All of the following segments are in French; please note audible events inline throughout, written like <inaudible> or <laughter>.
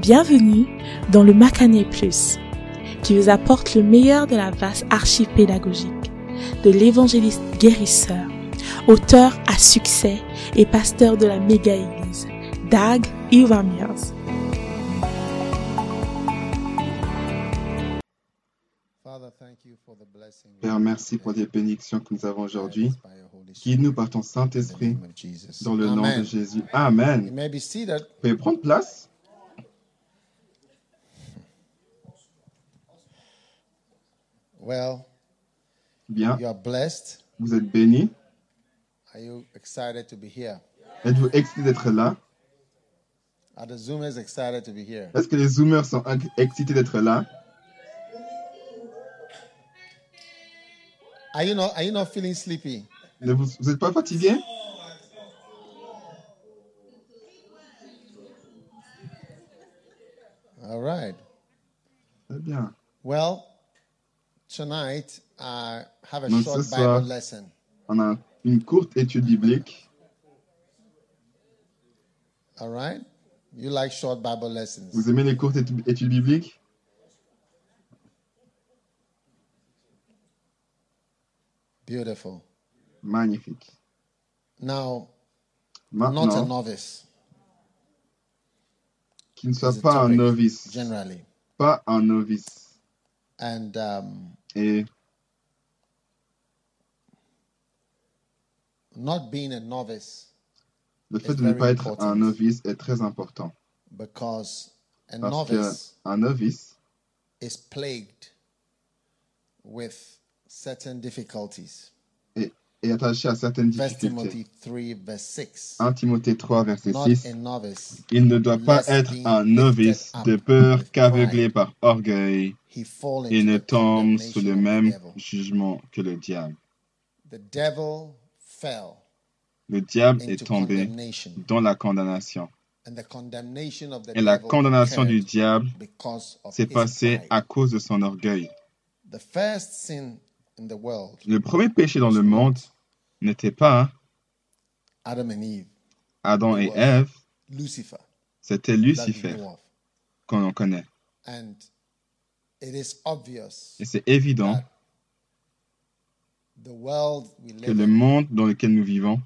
Bienvenue dans le Macané Plus, qui vous apporte le meilleur de la vaste archive pédagogique de l'évangéliste guérisseur, auteur à succès et pasteur de la méga-église, Dag Iwamiers. Père, merci pour les bénédictions que nous avons aujourd'hui. Guide-nous par ton Saint-Esprit dans le nom de Jésus. Amen. Vous pouvez prendre place. Well, Bien. you are blessed. Vous êtes bénis. Are you excited to be here? Êtes-vous excité d'être là? Are the Zoomers excited to be here? Est-ce que les Zoomers sont ex- excités d'être là? Are you not? Are you not feeling sleepy? Ne Vous n'êtes pas fatigué? All right. Très bien. Well, tonight I have a Donc, short ce soir- Bible lesson. On a une courte étude biblique. All right. You like short Bible lessons? Vous aimez les courtes étu- études bibliques? Beautiful. Magnifique. Now, not a novice qu'il ne soit a pas un novice. generally, Pas un novice. and um, Et not being a novice le fait de ne pas être important. un novice est très important. because a Parce qu'un novice is plagued with certain difficulties. Est, attaché à certaines difficultés. Timothy 3, verse 6. 1 Timothée 3, verset Not 6. a novice. Il ne doit pas être un novice de peur qu'aveuglé par orgueil, into ne the tombe sous le même jugement que le diable. The devil fell Le diable est tombé dans la condamnation. And the condemnation of the Et la devil condamnation du diable because of s'est passée à cause de son orgueil. Le premier péché dans le monde n'était pas Adam and Eve, Adam et Ève, Lucifer, c'était Lucifer qu'on connaît. Is obvious Et c'est évident that the world we que live le monde dans lequel nous vivons,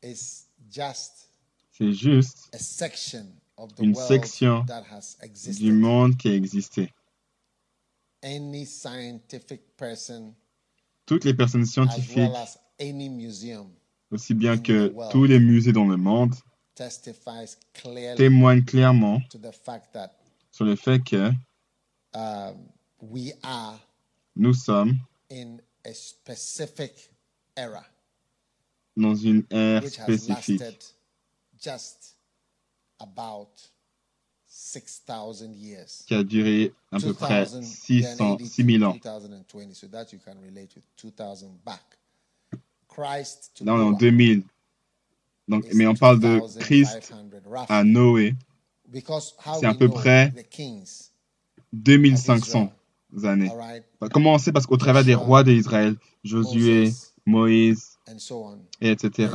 c'est juste a section of the Une world section du monde qui a existé. Any scientific person, Toutes les personnes as scientifiques, well as any museum, aussi bien que world. tous les musées dans le monde, testifies clearly témoignent clairement to the fact that sur le fait que um, we are nous sommes in a specific era dans une ère which has spécifique lasted just about 6,000 years. Qui a duré à peu près 2000, 600, then AD 6000 ans. 2020, so that you can relate with 2000 back. Christ to Là, on est en Noah 2000. Donc, is mais on parle de Christ 2500 roughly. à Noé, c'est à peu près the kings, 2500 années. Comment on sait Parce qu'au travers des rois d'Israël, Josué, Moïse, et etc.,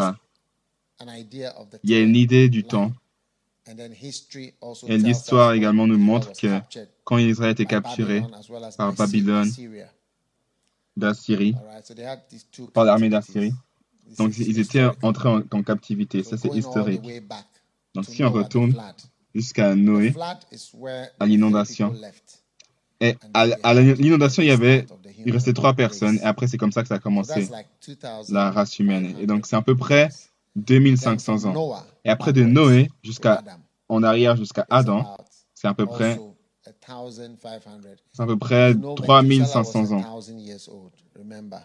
il y a une idée du temps. Et l'histoire également nous montre que quand Israël était capturé par by Babylone, d'Assyrie, par l'armée d'Assyrie, donc ils étaient entrés en, en captivité. Ça, c'est historique. Donc, si on retourne jusqu'à Noé, flood is where à l'inondation. et à, à l'inondation, il y avait, il restait trois personnes, et après, c'est comme ça que ça a commencé, that's like 2000 la race humaine. Et donc, c'est à peu près 2500 ans. Et après de Noé jusqu'à, en arrière jusqu'à Adam, c'est à peu près, also 1500. c'est à peu près You know, Methuselah 3500 was ans. 1000 years old, remember?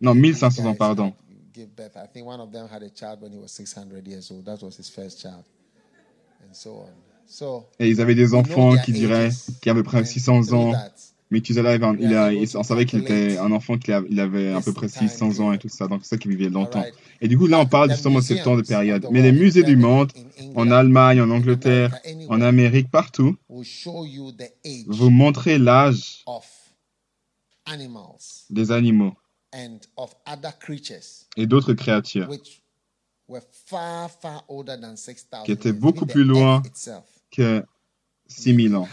Non, These 1500 ans, pardon. had- Give birth. I think one of them had a child when he was 600 years old. That was his first child, and so on. So Et ils avaient des enfants qui diraient, qui avaient à peu près And 600 through ans. Tu sais, là, il, il a- on savait qu'il était un enfant qui a- il avait à peu près time 600 ans et tout ça. Donc, c'est ça qui vivait longtemps. Et du coup, là, on parle The justement de ce temps de période. of the Mais les world, musées du monde, in en Allemagne, en in Angleterre, America, en Amérique, partout, will show you the age vous montrez l'âge of animals des animaux and of other creatures et d'autres créatures which were far, far older than 6,000 Qui étaient beaucoup plus loin que 6000 ans.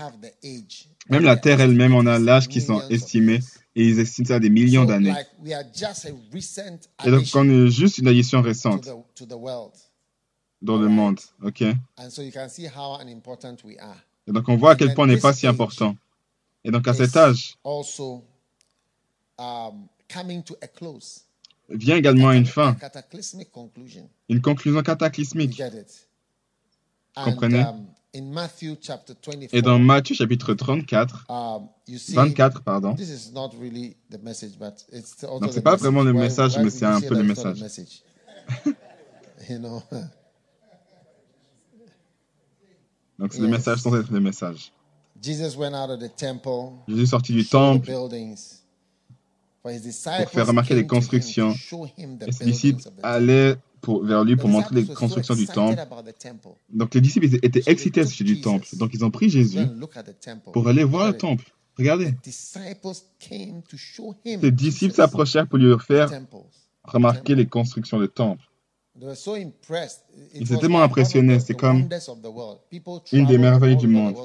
Même la Terre elle-même en a l'âge qui sont estimés et ils estiment ça à des millions d'années. like, we are just a recent Et donc on est juste une addition récente dans le monde, ok? Et And so you can see how unimportant we are. donc on voit à quel point on n'est pas si important. Et donc à cet âge Also, um, coming to a close. vient également une fin, une conclusion cataclysmique. Comprenez? And um, in Matthew chapter 24, Et dans Matthieu chapitre 34, um, you see, 24 pardon, this is not really the message, but it's also Donc, the c'est pas vraiment le message, mais c'est un peu le message. <laughs> <laughs> donc c'est le message sans être le message. Jesus went out of the temple, Jésus est sorti du temple disciples faire remarquer les constructions. et ses disciples allaient pour, vers lui pour The montrer les constructions du temple. Donc les disciples étaient excités à sujet du temple. Donc ils ont pris Jésus pour aller voir le temple. Regardez, The disciples s'approchèrent pour lui faire remarquer les constructions de temple. They were so impressed. It Ils étaient tellement impressionnés, the- c'est comme une des merveilles du monde.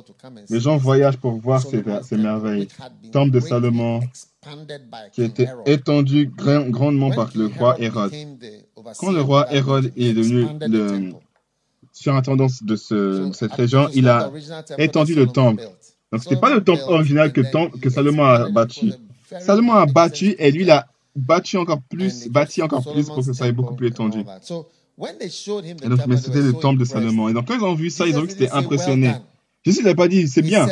Les gens voyagent pour voir ces, merveilles. Temple de Salomon, qui a King été Herod. étendu grand- grandement par le roi Hérode. Quand le roi Hérode est he devenu le surintendant de, ce, cette région, il not a étendu that le temple. Donc c'était pas le temple original que, Salomon a bâti. Salomon a bâti et lui il a bâti encore plus, bâti encore plus pour que ça soit beaucoup plus étendu. that. So, when they showed him the Et donc, mais c'était le temple de. Salomon. Et donc quand ils ont vu ça, ils ont vu que c'était didn't say, "Well impressionné. done." Jésus n'a pas dit, c'est bien.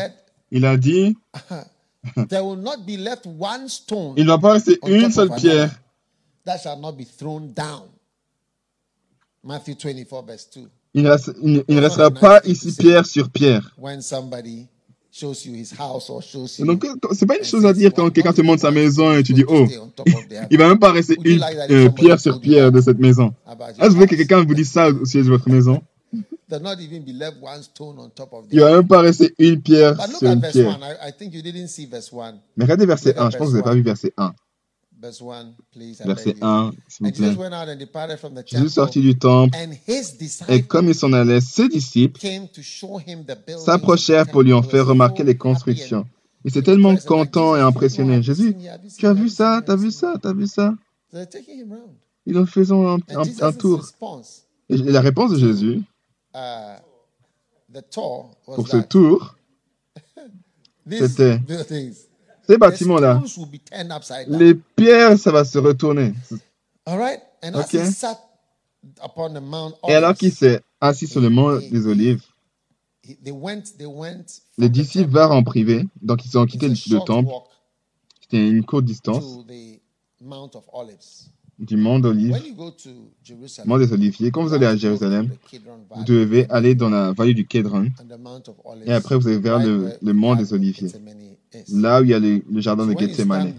Il a dit, <laughs> There will not be left one stone il ne va pas rester une seule pierre another that shall not be thrown down. Matthew 24, verse 2. Il ne, reste- il ne- il ne restera pas ici pierre sur pierre. When somebody shows you his house or shows Et you. donc, c'est pas une chose à dire quand quelqu'un te montre sa maison et tu dis, oh, <laughs> il va même pas rester une euh, pierre sur pierre de cette maison? Est-ce que vous voulez que quelqu'un vous dise ça au sujet de votre maison Il va other. même pas rester une pierre sur une pierre. 1. I, I think you didn't see verse 1. Mais regardez verset Look at 1. Je pense que vous n'avez pas vu verset 1. Verset beg you. 1, s'il vous plaît. Jésus sortit du temple et comme il s'en allait, ses disciples s'approchèrent pour lui en faire remarquer les constructions. Il était tellement content et impressionné. Jésus, tu as vu ça Have you vu ça T'as vu ça? Ils en faisant un, tour. Et la réponse de Jésus uh, pour ce tour, <laughs> c'était- ces bâtiments-là, les pierres, ça va se retourner. All right? And as Okay. he sat upon the Mount Et alors qu'il s'est assis sur le mont des Olives, he- they went, they went les disciples vinrent en privé, donc ils ont quitté le, temple, c'était une courte distance du mont Jerusalem, mont des Oliviers. Quand vous allez à Jérusalem, vous devez aller dans la vallée du Kédron, et après vous allez vers le, le mont des Oliviers. Là où il y a le, le jardin de Gethsemane.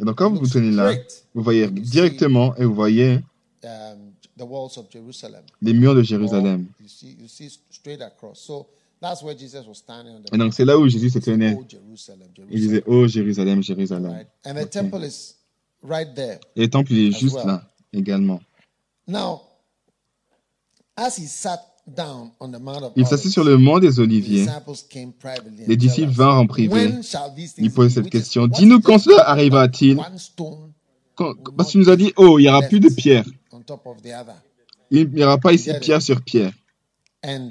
Et donc quand vous vous tenez là, vous voyez directement et vous voyez um, the walls of Jerusalem. les murs de Jérusalem. You see, you see straight across. So that's where Jesus was standing on the Et donc c'est là où Jésus se tenait. "Oh, Jerusalem, Il Jerusalem." disait, oh Jérusalem, Jérusalem. Right? And the temple is right there. Et le temple, est juste là également. Now, as he sat Il s'assit sur le mont des Oliviers. Les disciples vinrent en privé. Ils posaient be? cette question. Dis-nous is quand cela arrivera-t-il? Parce tu nous as dit, oh, il n'y aura plus de pierre. Il n'y aura pas ici pierre sur pierre. And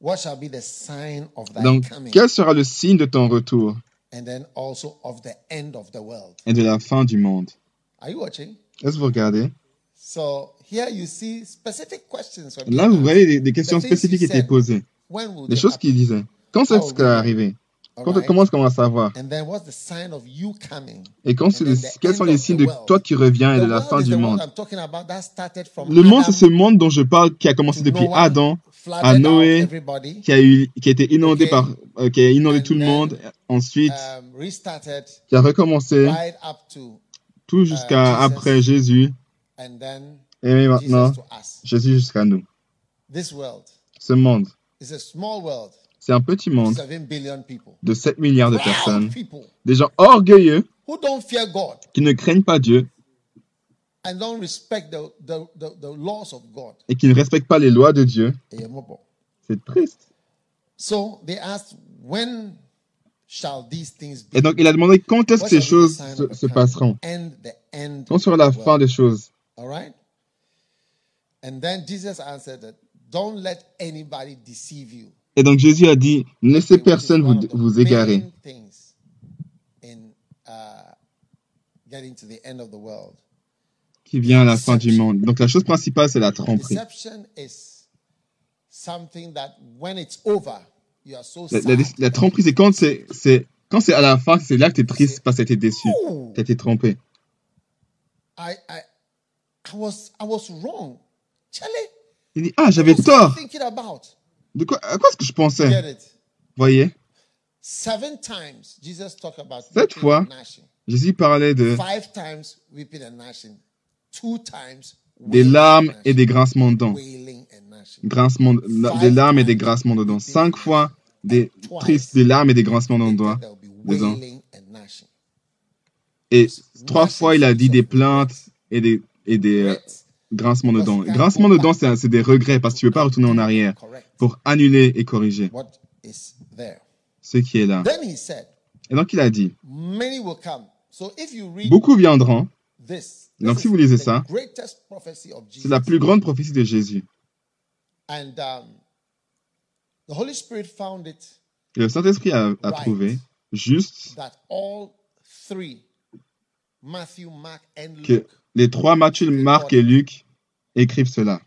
what shall be the sign of thy Donc, coming? quel sera le signe de ton retour? And then also of the end of the world. et de la fin du monde Are you watching? Est-ce que vous regardez? So here you see specific questions. were Là, vous voyez des, des questions spécifiques qui étaient posées. Des choses qu'il disait. Quand How c'est ce will qui va arriver? Quand- right? Comment est-ce qu'on va savoir? And then what's the sign of you coming? Et quand the quels sont les signes de toi qui reviens et de la fin du monde? Le monde, c'est ce monde dont je parle qui a commencé depuis Adam, à Noé, qui a, eu, qui a été inondé Okay. par, euh, qui a inondé And tout le then, monde, ensuite um, restarted qui a recommencé right up to tout jusqu'à Jesus. après Jésus and then et maintenant. Jésus jusqu'à nous. This world Ce monde, is a small world, c'est un petit monde 7 billion people. de 7 milliards de personnes, des gens orgueilleux who don't fear God qui ne craignent pas Dieu and don't respect the, the, the, the laws of God. et qui ne respectent pas les lois de Dieu. C'est triste. So they asked, when shall these things be? Et donc, il a demandé quand est-ce que ces choses se, passeront? Quand sera la fin des choses? And then Jesus answered that, don't let anybody deceive you. Et donc, Jésus a dit, ne laissez personne vous, vous égarer. main things in getting to the end of the world. Qui vient à la fin du monde. Donc, la chose principale, c'est la tromperie. Deception is something that when it's over, you are so La, sad. la- la tromperie, c'est quand c'est, c'est, quand c'est à la fin, c'est là que tu es triste parce que tu été déçu. Tu as été trompé. I, I, I was, I was wrong. Il dit, ah, j'avais tort. De quoi, à quoi est-ce que je pensais? Voyez? Seven times Jesus talked about Sept fois. Jésus parlait de, Five times weeping and gnashing. Two times des larmes and et des grincements de dents. Grincements, des larmes et des grincements de dents. Cinq fois, des tristes, des larmes et des grincements de dents. Et trois fois, il a dit des plaintes et des, et des grincements de dents. Grincements de dents, c'est des regrets parce que tu ne veux pas retourner en arrière pour annuler et corriger ce qui est là. Et donc, il a dit, beaucoup viendront. Donc, si vous lisez ça, C'est la plus grande prophétie de Jésus. And um, the Holy Spirit found it Et le Saint-Esprit a, trouvé juste que les trois, Matthieu, Marc et Luc, écrivent cela.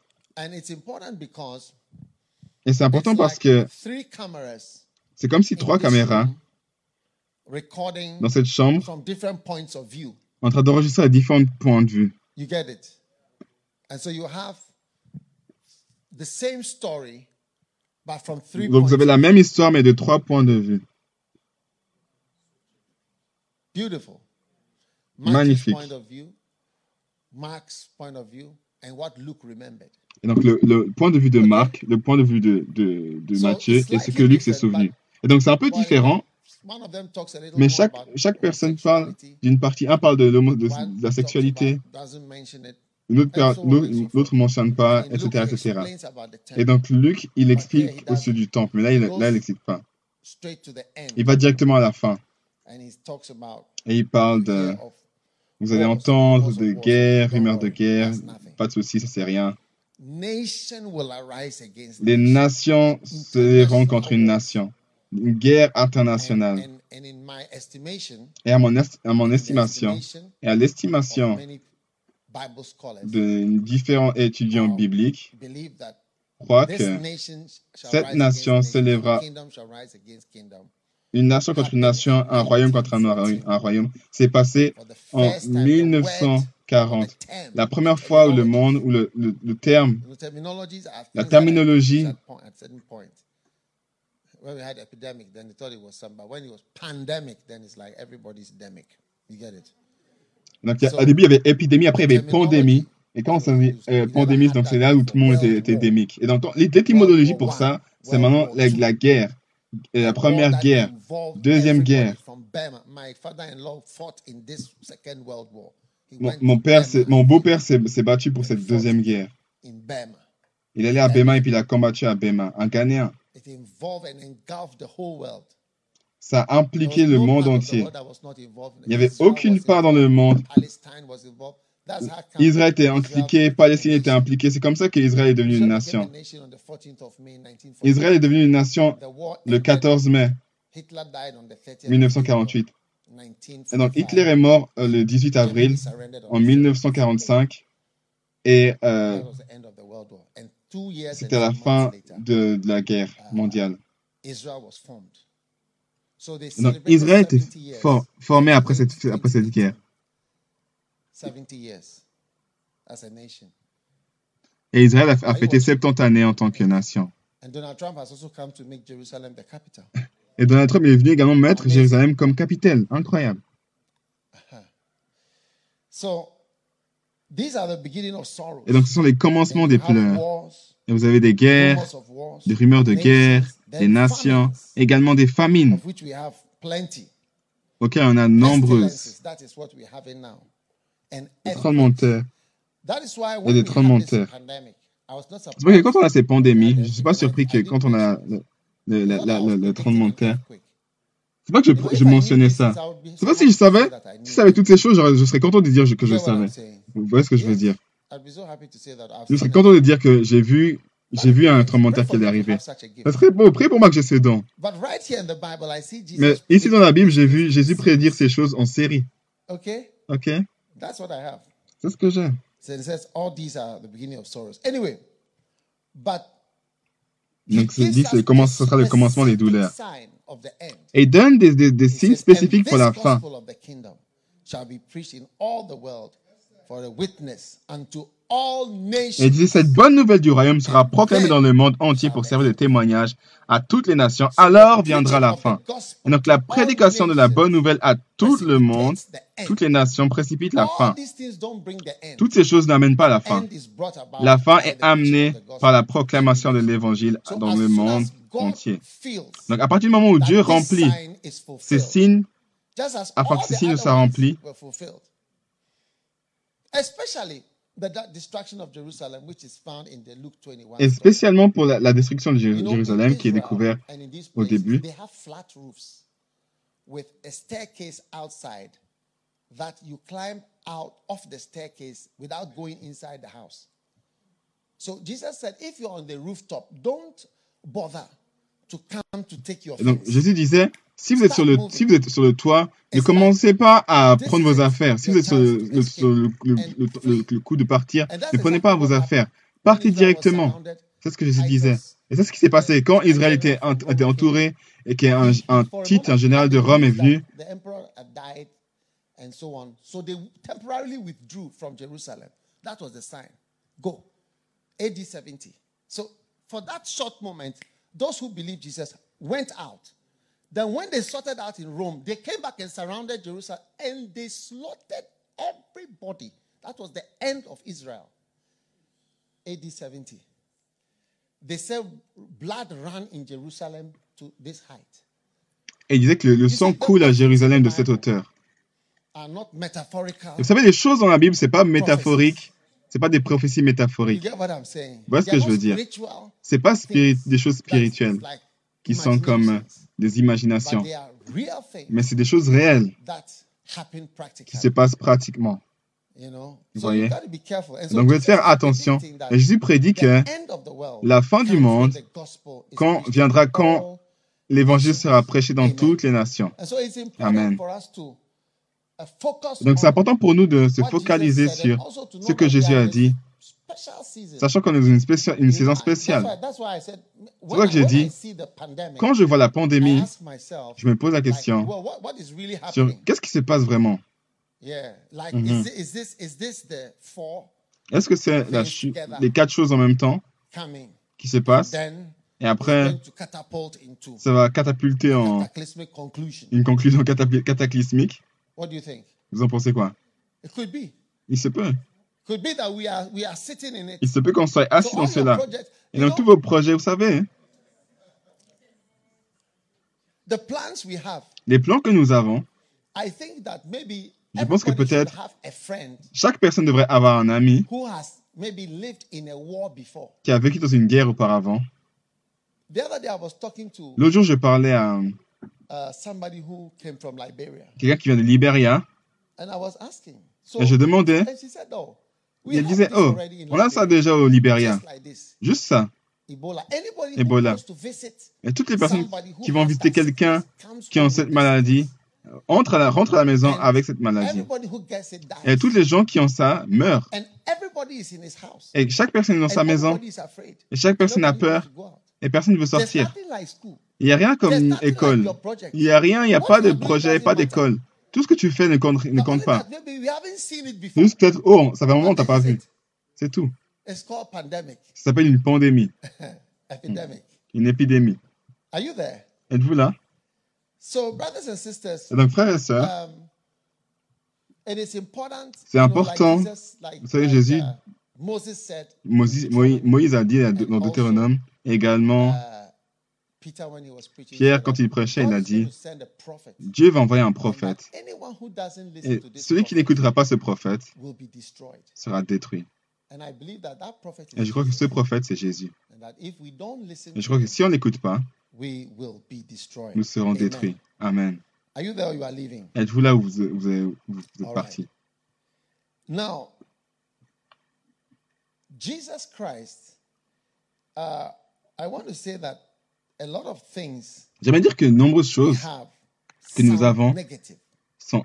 Et c'est important parce que three cameras c'est comme si trois caméras dans cette chambre from different points of view. en train d'enregistrer à différents points de vue. You get it? And so you have the same story, but from three Donc points. vous avez la même histoire mais de trois points de vue. Magnifique. Point of view, Mark's point of view, and what Luke remembered. Et donc le, le point de vue de Marc, le point de vue de, de, de Matthieu et ce que Luc s'est souvenu. Et donc c'est un peu différent, mais chaque, chaque personne parle d'une partie. Un parle de, la sexualité, l'autre ne mentionne pas, etc. Etc. Et donc Luc, il explique au sujet du temple, mais là, il là, il n'explique pas. straight to the end, Il va directement à la fin. and he talks about Et il parle de, vous allez entendre de Don't rumeurs de worry, guerre, pas de soucis, ça c'est rien. Les nation. nations se lèveront contre une nation. Une guerre internationale. Et à mon, est- à mon estimation, et à l'estimation de différents étudiants bibliques, croient que cette nation se lèvera. Une nation contre une nation, un royaume contre un, royaume- un royaume, s'est passé en first time, the word, or 1940. the term, La première fois où le monde, où le, le- le terme, la terminologie at point- at certain point. When we had epidemic, then they thought it was some, but when it was pandemic, then it's like everybody's demic. You get it? Donc, au début, il y avait épidémie, après, il y avait pandémie. Et quand on s'est dit euh, pandémie, donc c'est là où tout le monde était, était démique. Et donc, l'étymologie pour ça, c'est maintenant la, la guerre. La première guerre, deuxième guerre. Mon, mon père, beau-père s'est battu pour cette deuxième guerre. Il est allé à Bema et puis il a combattu à Bema, un Ghanéen. It involved and engulfed the whole world. Ça a impliqué le monde entier. Il n'y avait aucune part dans le monde. Israël était Israel impliqué, Palestine était impliquée. C'est comme ça qu'Israël est devenu une nation. nation on the 14th of May 1948. Israël est devenu une nation le ended. 14 mai Hitler died on the 30th of 1948. April, Et donc 1945. Hitler est mort euh, le 18 avril en the 1945 et euh, c'était la fin de, de la guerre mondiale. Israel was formed. So they Et donc Israël était 70 years. for- formé après cette, après cette guerre. 70 years as a nation. Et Israël a, a fêté 70 années en tant que nation. And Donald Trump has also come to make Jerusalem the capital. <laughs> Et Donald Trump est venu également mettre Jérusalem comme capitale. Incroyable. So these are the beginning of sorrows. Et donc ce sont les commencements des you have pleurs. wars, Et vous avez des guerres, wars, des rumeurs de guerre, des nations, famines, également des famines auxquelles on a nombreuses. Is why Et not C'est vrai que surprised. quand on a ces pandémies, je ne suis pas surpris que quand on a le, la- la- le-. C'est pas que je, mentionnais these ça. C'est pas si je savais. say that I Si je savais toutes ces choses, je serais content de dire que je savais. Vous voyez ce que je veux dire? I'd be so happy to say that I've Je serais content de dire que j'ai vu, j'ai vu un tremblement qui est arrivé. Ça serait beau. Priez pour moi que j'ai ces dons. But right here in the Bible, I see Jesus. Mais ici dans la Bible, j'ai vu Jésus prédire ces choses en série. Okay, Ok? That's what I have. Que j'ai. So it says all these are the beginning of sorrows. Anyway, but Donc c'est dit, comment ce sera le commencement des douleurs. sign of the end. Et donne des, des, des signes spécifiques "And pour la this fin. Il nations. dit, cette bonne nouvelle du royaume sera proclamée dans le monde entier pour servir de témoignage à toutes les nations. Alors viendra la fin. Et donc la prédication de la bonne nouvelle à tout le monde, toutes les nations précipite la fin. Toutes ces choses n'amènent pas à la fin. La fin est amenée par la proclamation de l'évangile dans le monde entier. Donc à partir du moment où Dieu remplit ces signes, afin que ces signes soient remplis, But that destruction of Jerusalem, which is found in the Luke 21. Et spécialement pour la. They have flat roofs with a staircase outside that you climb out of the staircase without going inside the house. So Jesus said, if you're on the rooftop, don't bother to come to take your si vous êtes sur le, si vous êtes sur le toit, ne commencez pas à prendre vos affaires. Si vous êtes sur le, le- sur le- le- le- le- le coup de partir, ne prenez pas vos affaires. Partez directement. C'est ce que Jésus disait. Et c'est ce qui s'est passé quand Israël était, ent- était entouré et qu'un un titre, un général de Rome est venu. that The emperor had died and so on. So they temporarily withdrew from Jerusalem. That was the sign. Go. AD 70. So for that short moment, those who believed Jesus went out. Then when they sorted out in Rome, they came back and surrounded Jerusalem and they slaughtered everybody. That was the end of Israel. AD 70. They said blood ran in Jerusalem to this height. Et il disait que le, le sang coule à Jérusalem de cette hauteur. Et vous savez, les choses dans la Bible, c'est pas métaphorique. C'est pas des prophéties métaphoriques. Voilà ce que je veux dire? spiritual C'est pas spiri- things des choses spirituelles qui sont comme euh, des imaginations. Mais c'est des choses réelles that happen qui practically. se passent pratiquement. You know? Vous voyez? Donc, vous devez faire attention. Et Jésus prédit the que la fin du monde, quand viendra in quand l'évangile sera prêché dans toutes les nations. Amen. for us to uh, focus Donc, c'est on important pour nous de se what Jesus focaliser sur ce que Jésus a dit. Sachant qu'on est dans une, saison spéciale. That's why, that's why I said, pour when, ça que j'ai dit, Quand je vois la pandémie, je me pose la question sur qu'est-ce qui se passe vraiment? Mhm. four Est-ce que c'est les quatre choses en même temps qui se passent? Et après ça va catapulter en une conclusion cataclysmique What do you think? Vous en pensez quoi? Il se peut. Could be that we are we are sitting in it. Il se peut qu'on soit assis dans cela. Et dans tous vos projets, vous savez, hein, the plans we have. les plans que nous avons, I think that maybe Je pense que peut-être- have a friend chaque personne devrait avoir un ami who has maybe lived in a war before. qui a vécu dans une guerre auparavant. The other day I was talking to L'autre jour, je parlais à uh, somebody who came from Liberia, quelqu'un qui vient de Libéria and I was asking. So, et je demandais, "Oh, have disait, oh, on a ça déjà au Libéria. Juste ça. Ebola. Et toutes les personnes qui vont visiter quelqu'un qui ont home cette maladie sickness. entrent à la, rentrent à la maison avec cette maladie. Et tous les gens qui ont ça meurent. Et chaque personne est dans sa maison. Et chaque personne a peur. Et personne ne veut sortir. Il n'y a rien comme like école. Il n'y a rien, il n'y a pas de projet, pas d'école. Tout ce que tu fais ne compte, ne compte pas. C'est juste peut-être, oh, ça fait un moment, But t'as pas this is vu. C'est tout. Ça s'appelle une pandémie, <laughs> une épidémie. Êtes-vous là? Et donc, frères et sœurs, um. C'est important. Vous savez, Jésus- uh. Moïse, a dit dans Deutéronome, également Pierre, quand il prêchait, il a dit, Dieu va envoyer un prophète. that anyone who doesn't listen Et to this celui qui n'écoutera pas ce prophète will be destroyed. sera détruit. And I believe that that prophet is Et je crois que Jesus. ce prophète, c'est Jésus. And that if we don't listen Et je crois que si on n'écoute pas, we will be destroyed. nous serons Amen. détruits. Amen. Are you there or you are leaving? Êtes-vous là où vous, vous, vous- vous êtes parti? Now, Jesus Christ, uh, I want to say that J'aimerais dire que nombreuses choses que nous avons sont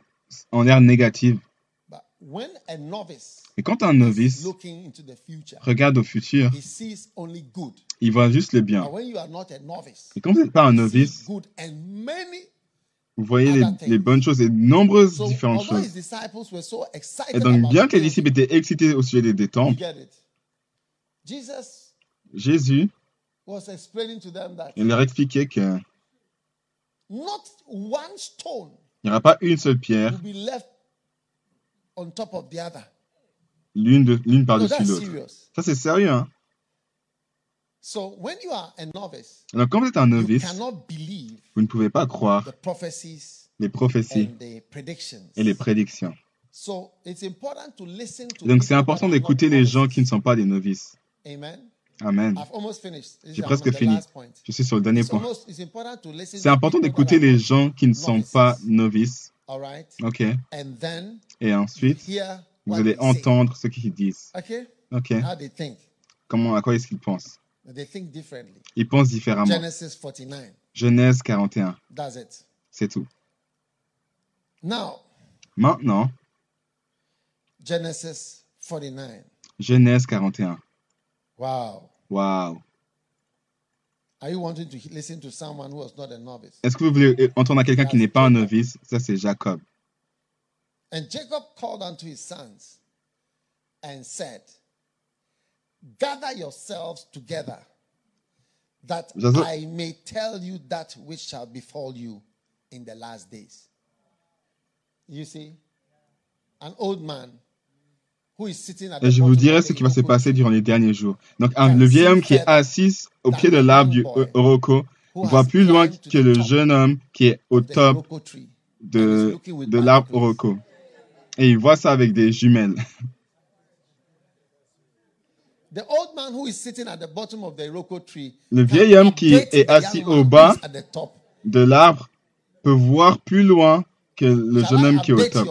en l'air négative. But when a novice Et quand un novice looking into the future, regarde au futur, he sees only good. il voit juste le bien. But when you are not a novice, Et quand vous n'êtes pas un novice, vous voyez les, bonnes choses et nombreuses différentes choses. disciples were so excited Et donc, bien que les disciples étaient excités au sujet des, des temples, Jésus was explaining to them that il leur expliquait one stone n'y aura pas une seule pierre, will be left on top of the other. l'une par-dessus l'autre. Ça, c'est sérieux. Hein? So when you are a novice, Donc, quand vous êtes un you novice, cannot believe vous ne pouvez pas croire the prophecies les prophéties and the predictions. et les prédictions. So it's important to listen to Et donc, c'est important d'écouter les gens qui ne sont pas des novices. Amen. Amen. J'ai presque fini. Je suis sur le dernier point. C'est important d'écouter les gens qui ne sont pas novices. OK. And then Et ensuite, vous allez entendre ce qu'ils disent. Okay. OK. How they think. Comment, à quoi est-ce qu'ils pensent? They think differently. Ils pensent différemment. Genesis 49. Genèse 41. That's it. C'est tout. Now, Maintenant, Genesis 49. Genèse 41. Wow. Waouh. Are you wanting to listen to someone who was not a novice? Est-ce que vous voulez entendre quelqu'un qui n'est pas un novice Ça, c'est Jacob. And Jacob called unto his sons and said, Gather yourselves together, that Jacob- I may tell you that which shall befall you in the last days. You see, an old man Et je vous dirai ce qui va se passer durant les derniers jours. Donc, le vieil homme qui est assis au pied de l'arbre du Oroko voit plus loin que le jeune homme qui est au top de, de l'arbre. Oroko. Et il voit ça avec des jumelles. <laughs> The old man who is sitting at the bottom of the Iroko tree Le vieil homme qui est assis au bas is at the top. de l'arbre peut voir plus loin que le jeune homme qui est au top.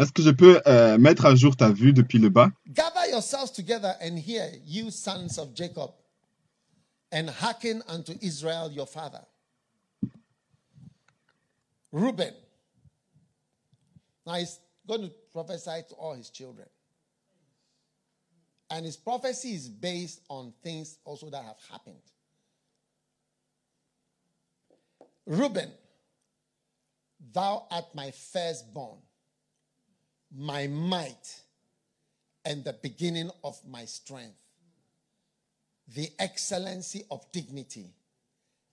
Est-ce que je peux euh, mettre à jour ta vue depuis le bas Gather yourselves together and hear, you sons of Jacob, and hearken unto Israel your father. Reuben. Now he's going to prophesy to all his children. And his prophecy is based on things also that have happened. Reuben, thou art my firstborn, my might, and the beginning of my strength, the excellency of dignity,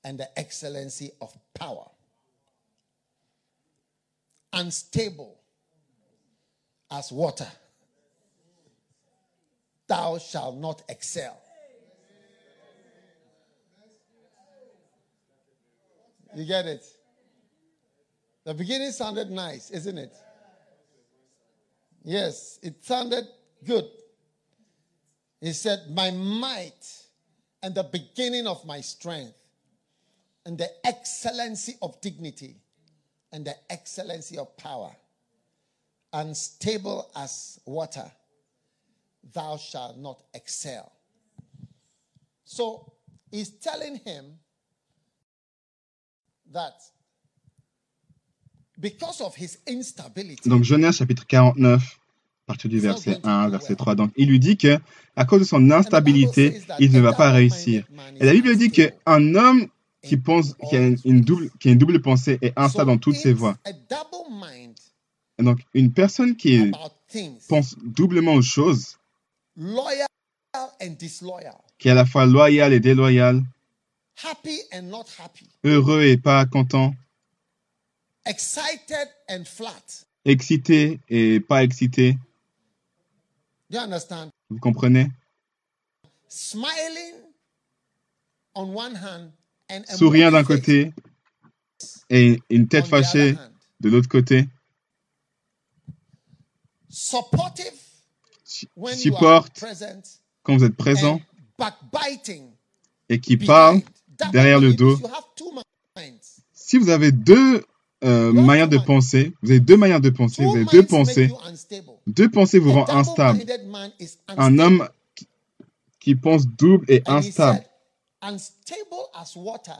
and the excellency of power. Unstable as water, thou shalt not excel. You get it? The beginning sounded nice, isn't it? Yes, it sounded good. He said, My might and the beginning of my strength, and the excellency of dignity, and the excellency of power, unstable as water, thou shalt not excel. So he's telling him that Donc Genèse chapitre 49, à partir du verset 1, verset 3. Donc il lui dit que à cause de son instabilité, il ne va pas réussir. Et la Bible dit qu'un homme qui pense, qui a une, double, qui a une double pensée est instable dans toutes ses voies. Et donc une personne qui pense doublement aux choses, qui est à la fois loyal et déloyal, happy and not happy, heureux et pas content, excited and flat. excité et pas excité, Do you understand? vous comprenez? Smiling on one hand and a Souriant d'un côté et une tête on the other fâchée de l'autre côté, Supportive Su- when you are supporte present quand vous êtes présent et qui parle derrière le dos. Si vous avez deux euh, manières de penser, vous avez deux manières de penser, vous avez deux pensées, deux pensées vous A rendent instable. Un homme qui, pense double est instable. said, unstable as water.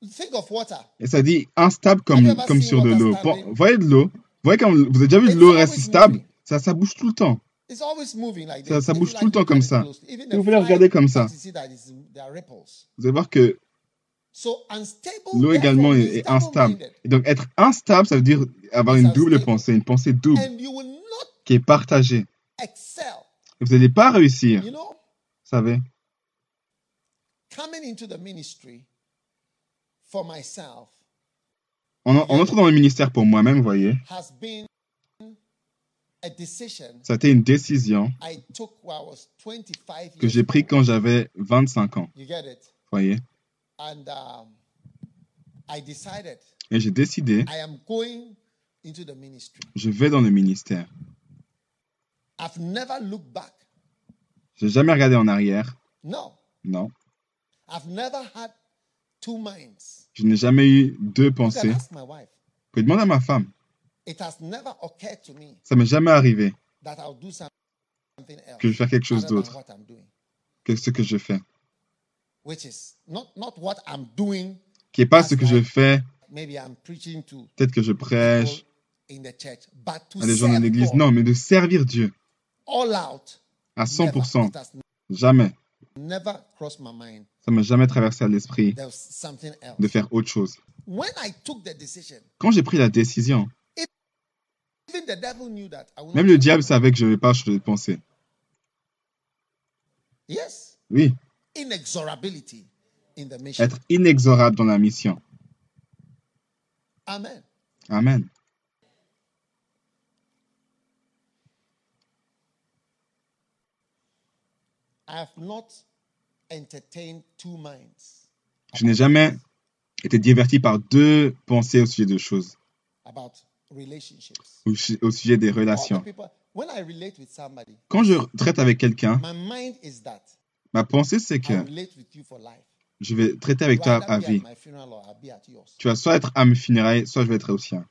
Think of water. Et ça dit instable comme, comme sur de l'eau. Vous voyez de l'eau? Vous voyez quand vous avez déjà vu de It's l'eau rester stable ça, ça bouge tout le temps. It's always moving like Ça- ça bouge you tout le temps look comme at it ça. Si vous voulez regarder comme ça. Vous allez voir que l'eau également est, instable. Et donc être instable, ça veut dire avoir une double pensée, une pensée double qui est partagée. Et vous n'allez pas réussir, You know, vous savez? coming into the ministry for myself En, en entrant dans le ministère pour moi-même, vous voyez, ça a été une décision I took when I was 25 que j'ai prise quand j'avais 25 ans, You get it? vous voyez? And um, I decided Et j'ai décidé, I am going into the ministry. je vais dans le ministère. I've never looked back. J'ai jamais regardé en arrière, No, non. I've never had two minds. Je n'ai jamais eu deux You can pensées. ask my wife. À ma femme. It has never occurred to me Ça m'est jamais arrivé that I'll do some- something else que je fais quelque chose other than d'autre what I'm doing, que ce que je fais? Qui n'est pas ce que je fais, Maybe I'm preaching to peut-être que je prêche in the church, but to à des gens serve l'église. Non, mais de servir Dieu all out. à never. 100%. It has Jamais. never crossed my mind. Ça m'a jamais traversé à l'esprit There was something else. de faire autre chose. When I took the decision, Quand j'ai pris la décision, even the devil knew that. I would même le diable savait que je ne vais pas changer de pensée. Yes, Oui, inexorability in the mission. être inexorable dans la mission. Amen. Amen. I have not entertained two minds Je n'ai jamais été diverti par deux pensées au sujet de choses, about relationships. au, su- au sujet des relations. people, when I relate with somebody, Quand je traite avec quelqu'un, ma pensée c'est que je vais traiter avec toi à vie. Tu vas soit être à mes funérailles, soit je vais être au sien.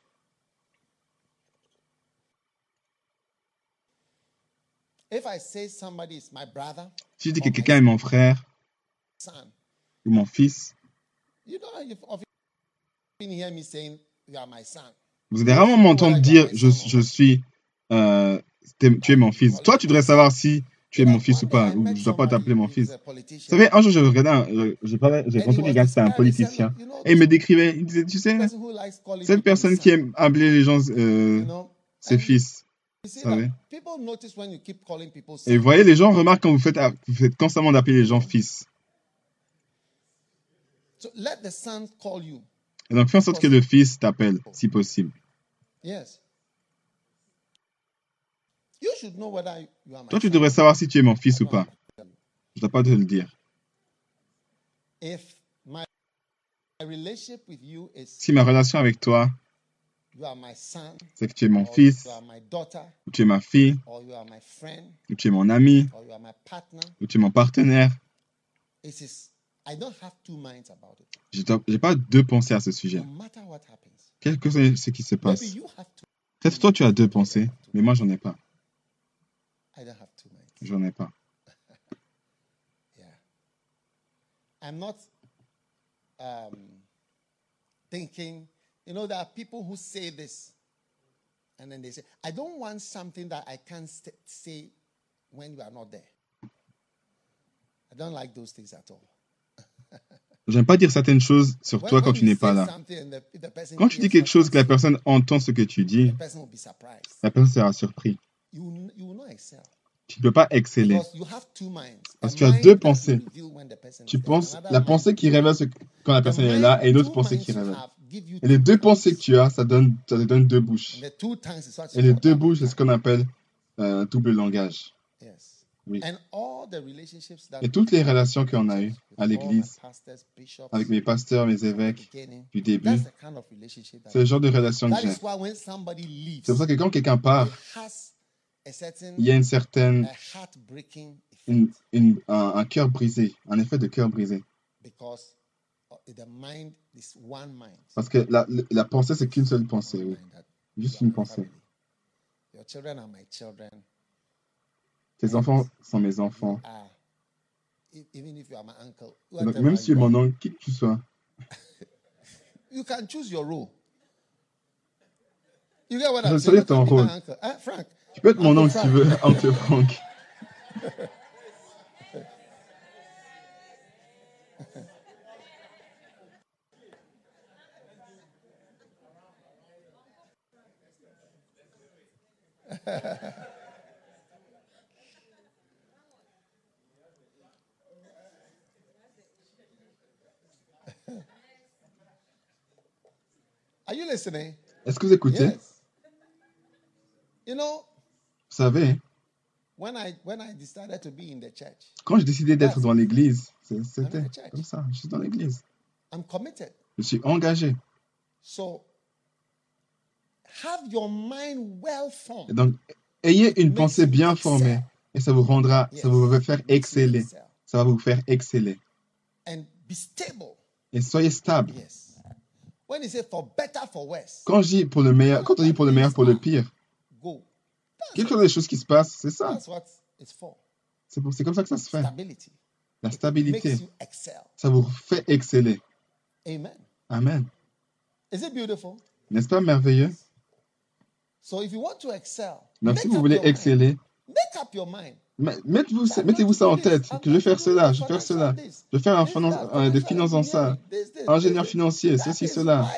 If I say somebody is my brother, Si je dis que quelqu'un est mon frère ou mon fils, you know, you've often hear me saying, You are my son. vous allez rarement m'entendre dire je, je suis, euh, tu es mon fils. Toi, tu devrais savoir si tu es mon fils ou pas, ou je ne dois pas t'appeler mon fils. Vous savez, un jour, je- j'ai parlé- j'ai rencontré quelqu'un, c'était un politicien, et il me décrivait, il disait, tu sais, cette personne qui aime appeler les gens euh, ses fils, vous savez. Et vous voyez, les gens remarquent quand vous faites, vous faites constamment d'appeler les gens fils. Et donc, fais en sorte que le fils t'appelle, si possible. Yes. You should know whether you are my Toi, tu devrais savoir si tu es mon fils ou pas. Je ne dois pas te le dire. Si ma relation avec toi, c'est que tu es mon fils, ou tu es ma fille, ou tu es mon ami, ou tu es mon partenaire, je n'ai pas deux pensées à ce sujet. Quel que soit ce qui se passe. Peut-être toi, tu as deux pensées, mais moi, j'en ai pas. I don't have two minds. J'en ai pas. <laughs> Yeah. I'm not um, thinking, you know, there are people who say this and then they say, I don't want something that I can't st- say when you are not there. I don't like those things at all. <laughs> J'aime pas dire certaines choses sur When- toi quand tu n'es pas là. the- the Quand tu dis quelque chose que la personne entend ce que tu dis, la personne sera surprise. You, will- you will not excel. Tu ne peux pas exceller. Because you have two minds. Parce que tu as deux pensées. Tu penses la pensée qui révèle ce- quand la personne est là et l'autre two pensée qui you révèle. Et les deux pensées que tu as, ça, donne, ça te donne deux bouches. Et les deux bouches, c'est ce qu'on appelle euh, double langage. Oui. And all the relationships that Et toutes les relations qu'on a eues à l'église, avec mes pasteurs, mes évêques, du début, c'est le genre de relation que j'ai. C'est pour ça que quand quelqu'un part, il y a une certaine, une- une- un, un cœur brisé, un effet de cœur brisé. because uh, the mind is one mind. Parce que la, la pensée, c'est qu'une seule pensée, oui. Juste une pensée. family. Your children are my children. Tes enfants sont mes enfants. E- even if you are my uncle, Et donc, même si tu es you, mon oncle, qui que tu sois, <laughs> you can choose your role. You get what I'm saying? Ton rôle. uncle. Hein, Frank, tu peux être mon Uncle oncle si tu veux, <laughs> oncle Frank. are you listening? Est-ce que vous écoutez? Yes. You know, savez, quand j'ai décidé d'être dans l'église, c'était comme ça. Je suis dans l'église. Je suis engagé. So have your mind well Et formed. donc, ayez une pensée bien formée. Et ça vous rendra, ça vous va faire exceller. excel. Ça va vous faire exceller. And be stable. Et soyez stable. Yes. When you say for better, for worse, Quand je dis pour le meilleur, quand on dit pour le meilleur, pour le pire, quelles sont les choses qui se passent, c'est ça. That's what it's for. C'est comme ça que ça se fait. La stabilité, ça vous fait exceller. Amen. Amen. Is it beautiful? N'est-ce pas merveilleux? So if you want to excel, Donc, si vous voulez your mind. exceller, mettez-vous ça en tête, que je vais faire cela, je vais faire financial cela. Je vais faire un des finances dans ça, ingénieur financier, ceci, cela.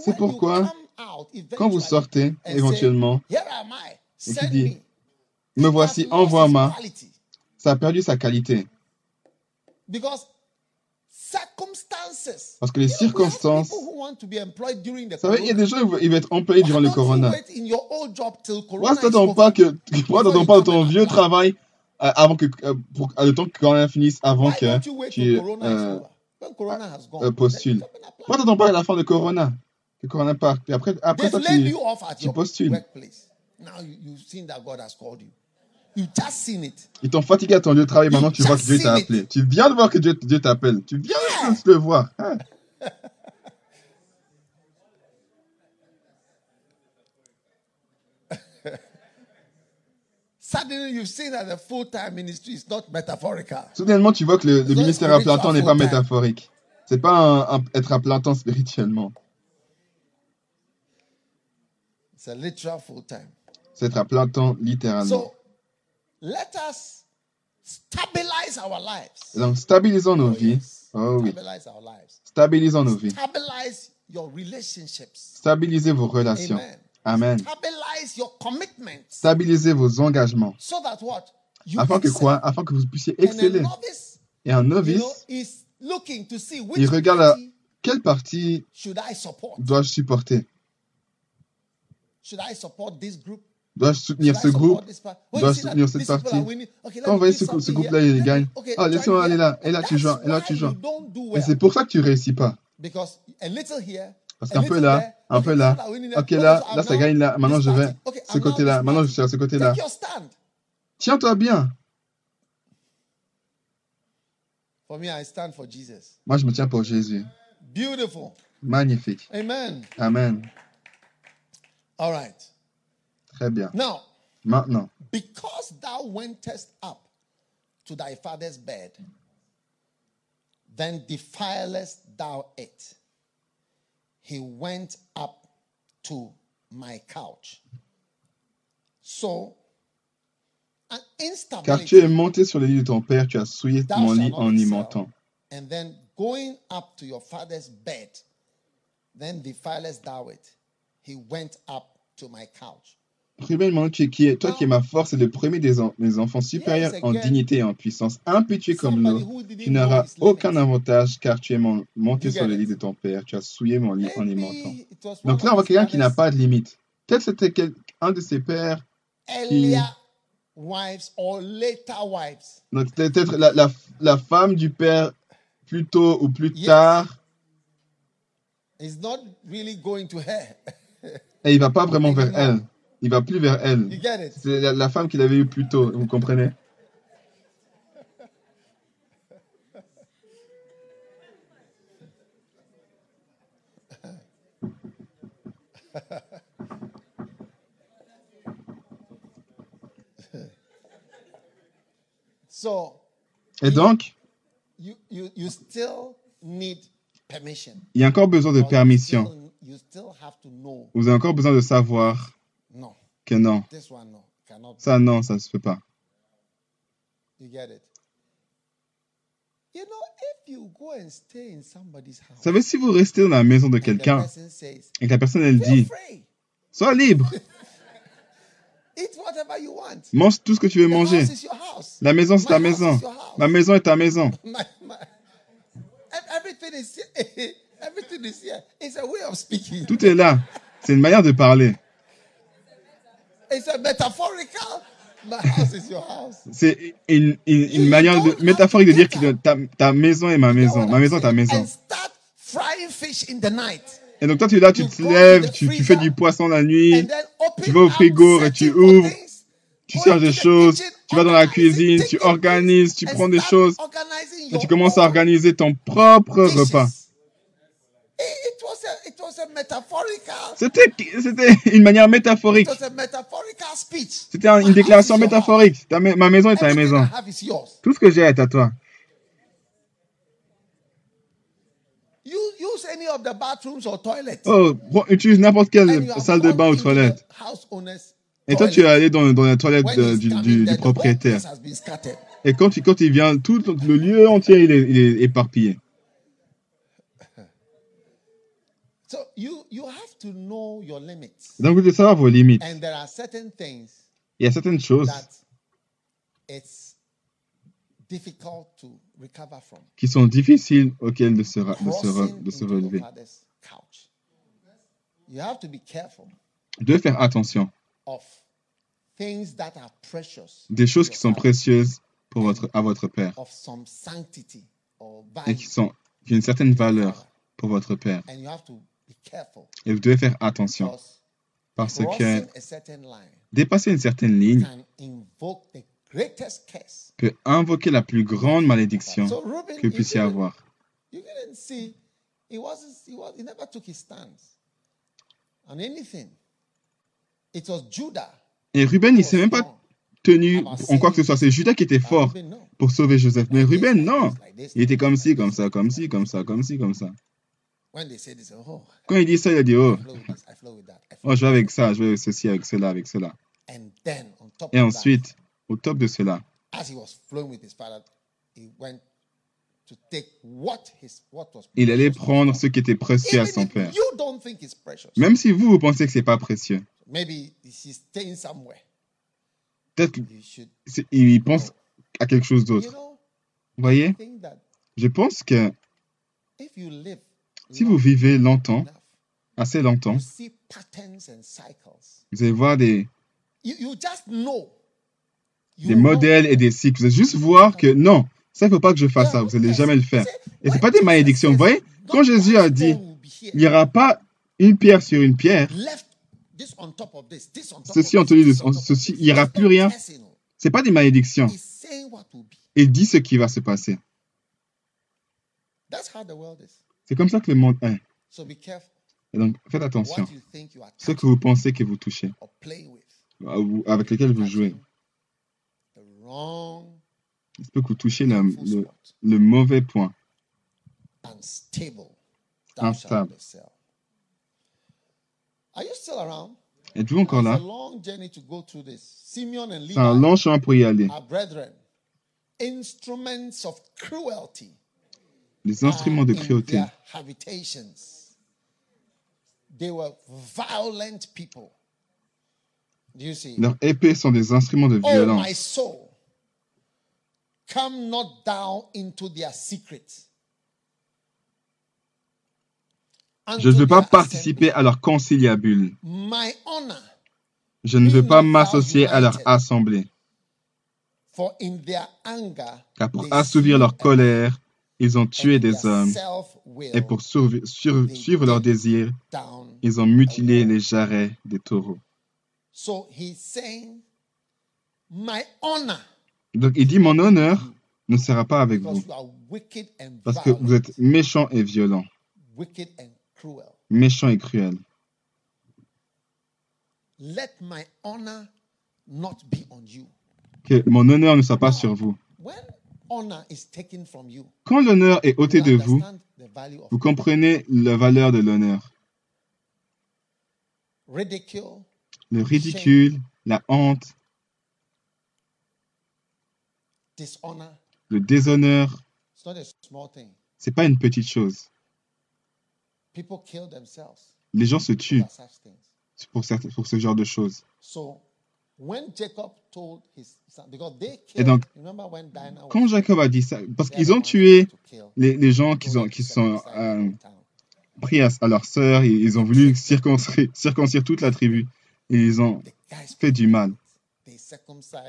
C'est pourquoi, Quand vous sortez, éventuellement, et send dis, me. voici, envoie-moi, ça a perdu sa qualité. Parce que les circonstances, vous savez, il y a des gens, ils vont être employés durant le corona. Pourquoi t'attends pas que, pourquoi pas ton vieux travail euh, avant que, euh, pour, euh, le temps que corona finisse, avant que tu euh, postules. Pourquoi t'attends pas à la fin de corona? Que corona parte. Puis après, après ça, tu, tu postules. Now you, you've seen that God has called you. You've just seen it. Ils t'ont fatigué à ton lieu de travail, maintenant tu vois que Dieu t'a appelé. Tu viens de voir que Dieu, Dieu t'appelle. Tu viens de le voir. Hein? <laughs> Suddenly you've seen that the full-time ministry is not metaphorical. Soudainement, tu vois que le, ministère à plein temps n'est pas métaphorique. C'est pas un- un- être à plein temps spirituellement. It's a literal full-time. C'est être à plein temps littéralement. So let us stabilize our lives. Donc, stabilisons nos vies. Yes. Oh oui. Stabilize our lives. Stabilisons nos vies. Stabilize your relationships. Stabilisez vos relations. Amen. Amen. Stabilize your commitments. Stabilisez vos engagements. So that what? You Afin que excel. quoi Afin que vous puissiez exceller. novice, Et un you know, novice, is looking to see which il regarde quelle partie dois-je supporter? Should I support this group? Dois-je soutenir ce I support group this party? When Dois you je see that soutenir cette partie Quand vous voyez ce, groupe-là, il gagne. Ah, join laisse-moi aller là. Et là, tu joins. that's Et là, tu do Et c'est pour ça que tu réussis pas. Parce qu'un peu là, un peu là. Ok, là, là, ça gagne là. Maintenant, je vais ce côté-là. Maintenant, je suis à ce côté-là. Tiens-toi bien. For me, I stand for Jesus. Moi, je me tiens pour Jésus. Beautiful. Magnifique. Amen. Amen. All right. Très bien. Now, Maintenant, because thou wentest up to thy father's bed, then defilest thou it. He went up to my couch. So, an car tu es monté sur le lit de ton père, tu as souillé mon lit en y montant. and then going up to your father's bed, then defilest thou it. He went up to my couch. Premièrement, tu es qui est, toi qui es ma force et le premier des en- mes enfants supérieurs en dignité et en puissance, impétueux comme l'eau, tu n'auras aucun avantage car tu es mon- monté sur le lit it? de ton père, tu as souillé mon lit en one Donc là, on of voit quelqu'un qui n'a pas de limite. Peut-être c'était un de ses pères, earlier wives or later wives. donc peut-être la, la, la femme du père plus tôt ou plus tard, <laughs> et il va pas vraiment vers elle. Il va plus vers elle. C'est la, la, femme qu'il avait eue plus tôt, vous comprenez? <laughs> Et donc, il y a encore besoin de permission. Vous avez encore besoin de savoir que non, ça non, ça se fait pas. You get it? You know, if you go and stay in somebody's house, Vous savez, si vous restez dans la maison de quelqu'un et que la personne elle "Feel dit, sois libre, <laughs> mange tout ce que tu veux manger. La maison, c'est ta maison. Ma maison est ta maison. <laughs> My, my, ev- everything is here. <laughs> everything is here. It's a way of speaking. Tout est là. C'est une manière de parler. It's a metaphorical. My house is your house. C'est une, une, une manière de, métaphorique de dire que ta, ta maison est ma maison. Ma maison est ta maison. And start frying fish in the night. Et donc toi, tu es là, tu te lèves, tu, tu fais du poisson la nuit, tu vas au frigo et tu ouvres, tu cherches des the choses, tu vas dans la cuisine, tu organises, tu prends and des choses et your tu commences à organiser ton propre repas. It, it was a, it was a metaphorical. C'était, c'était une manière métaphorique. C'était un- une déclaration métaphorique. Ta ma- ma maison est ta maison. Tout ce que j'ai est à toi. You use any of the bathrooms or toilets. Oh, utilise n'importe quelle salle de bain ou toilette. Et toi, toilet. tu es allé dans, dans la toilette de- du, du- propriétaire. Et quand, il- quand il vient, tout le lieu entier, il est, il est éparpillé. So you you have to know your limits. Donc, vous devez savoir vos limites. And there are certain things Il y a certaines choses that it's difficult to recover from. qui sont difficiles auxquelles de se, ra- de se, re- Crossing de se into your relever. father's couch. You have to be careful devez faire attention. of things that are precious, Des choses qui sont father, précieuses pour votre, à votre père of some sanctity or et value. qui, sont, qui ont une certaine valeur pour votre père. And you have to be careful Et vous devez faire attention parce que dépasser une certaine ligne peut invoquer la plus grande malédiction que you vous puissiez avoir. You didn't see, he wasn't, he, was, he never took his stance on anything. It was Judah. Et Ruben, il s'est même pas tenu en quoi que ce soit. C'est Judas qui était fort pour sauver Joseph. Mais Ruben, non. Il était comme ci, comme ça, comme ci, comme ça, comme ci, comme ça. Quand il dit ça, il a dit, oh, oh je vais avec ça, je vais avec ceci, avec cela, avec cela. And then, on top Et ensuite, au top de cela, that, as he was flowing with his father, he went to take what his what was il allait prendre ce qui était précieux à son père. Même si vous, vous pensez que c'est pas précieux. Peut-être qu'il pense à quelque chose d'autre. Vous voyez? Je pense que if you live si vous vivez longtemps, assez longtemps, vous allez voir des, des modèles et des cycles. Vous allez juste voir que non, ça, il ne faut pas que je fasse ça. Vous n'allez jamais le faire. Et ce pas des malédictions. Vous voyez, quand Jésus a dit, il n'y aura pas une pierre sur une pierre, Ceci en tenue de- ceci, il y aura plus rien. c'est pas des malédictions. Il dit ce qui va se passer. C'est comme ça que le monde est. Et donc, faites attention. Ce que vous pensez que vous touchez, ou avec lesquels vous jouez, il se peut que vous touchiez le, mauvais point. Instable. Êtes-vous encore là? C'est un long chemin pour y aller. are brethren, instruments of cruelty. Les instruments de cruauté. their habitations. They were violent people. Do you see? Leurs épées sont des instruments de Oh, violence. come not down into their. Je ne veux pas participer à leur conciliabule. My honor, Je ne veux pas m'associer à leur assemblée. for in their anger, Car pour assouvir leur colère, ils ont tué des hommes. Et pour suivre leurs désirs, ils ont mutilé les jarrets des taureaux. So he's saying, my honor, Donc il dit, mon honneur ne sera pas avec vous. Parce que vous êtes méchant et violent. wicked and cruel. Méchant et cruel. let my honor not be on you. Que mon honneur ne soit pas sur vous. When honor is taken from you, Quand l'honneur est ôté de vous, vous comprenez la valeur de l'honneur. ridicule, Le ridicule, la honte, dishonor. le déshonneur, It's not a small thing. c'est pas une petite chose. People kill themselves Les gens se tuent pour ce genre de choses. Et donc, Quand Jacob a dit ça, parce qu'ils ont tué les, les gens qui, sont, qui sont euh, pris à, à leur sœur, et ils ont voulu circoncire, circoncire toute la tribu. Et ils ont fait du mal.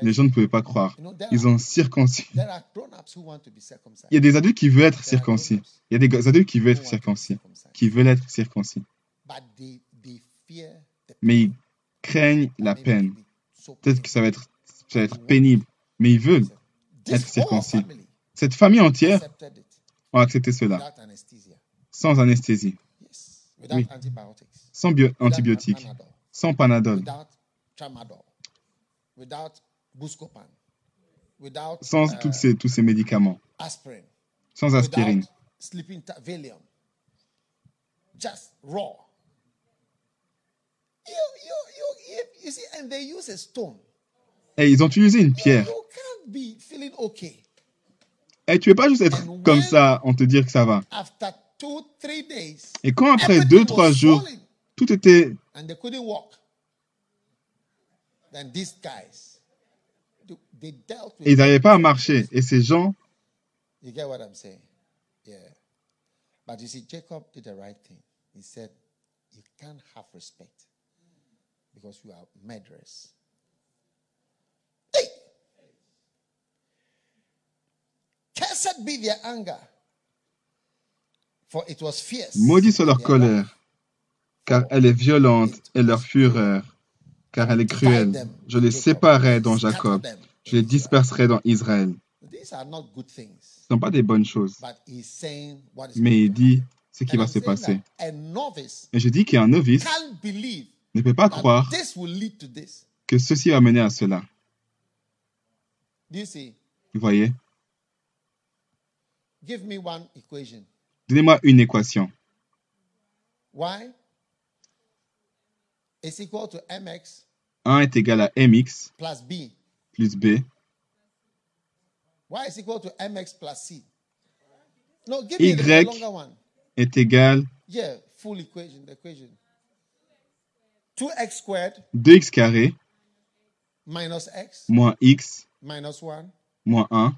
Les gens ne pouvaient pas croire. Ils ont circoncis. Il y a des adultes qui veulent être circoncis. Il y a des adultes qui veulent être circoncis. Qui veulent être circoncis. Mais ils craignent la peine. Peut-être que ça va être, ça va être pénible. Mais ils veulent. Être circoncis. Cette famille entière a accepté cela. without anesthesia. Sans anesthésie. Oui. Sans bio- antibiotiques. Sans panadol. Sans uh, toutes ces, tous ces médicaments. aspirin. Sans aspirine. Ta- Valium. Just raw. You, you, Et ils ont utilisé une pierre. you can't be feeling okay. Et tu veux pas juste être And comme ça, on te dire que ça va. Et quand après deux, trois jours, tout était... and they couldn't walk. Then these guys, they- they dealt with Et ils n'arrivaient pas à marcher. Et ces gens, You get what I'm saying? Yeah. But you see, Jacob did the right thing. He said, You can't have respect because you are murderers. Hey! Cursed be their anger, for it was fierce. maudits soit leur colère, car elle est violente, et leur fureur, car elle est cruelle. Je les séparerai dans Jacob, je les disperserai dans Israël. These are not good things. Ce ne sont pas des bonnes choses. But he's saying what is Mais il dit ce qui va se passer. Et je dis qu'un novice ne peut pas croire this will lead to this. que ceci va mener à cela. Vous voyez? Give me one equation. Donnez-moi une équation. Y is equal to mx 1 est égal à mx plus b. plus b. Y is equal to mx plus c. No, give me the Y. longer one. est égal Yeah, full equation. The equation. 2x squared 2x carré minus x moins x minus 1. moins 1.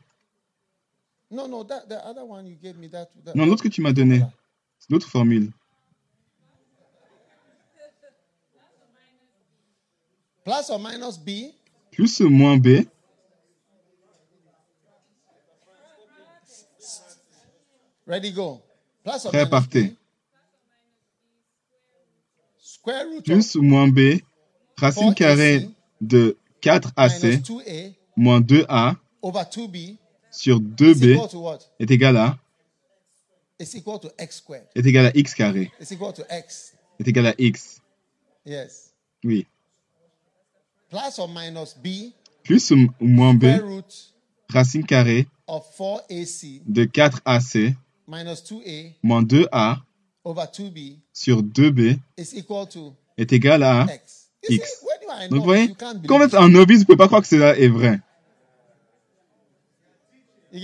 No, no, that the other one you gave me that. that Non, l'autre que tu m'as donné, c'est l'autre formule. Plus or minus b? Plus ou moins b, Ready, go. Plus Prêt, partez. b? Plus ou moins b, racine 4AC carrée de 4ac minus 2a moins 2a over 2b sur is 2b equal to what? est égal à est égal à x carré est égal à x. Oui. Plus or minus b? Plus ou moins b, racine carrée of 4ac de 4ac minus 2a moins 2a over 2b sur 2b is equal to est égal à x. Donc, vous voyez, quand vous êtes un novice, vous ne pouvez pas croire que cela est vrai. You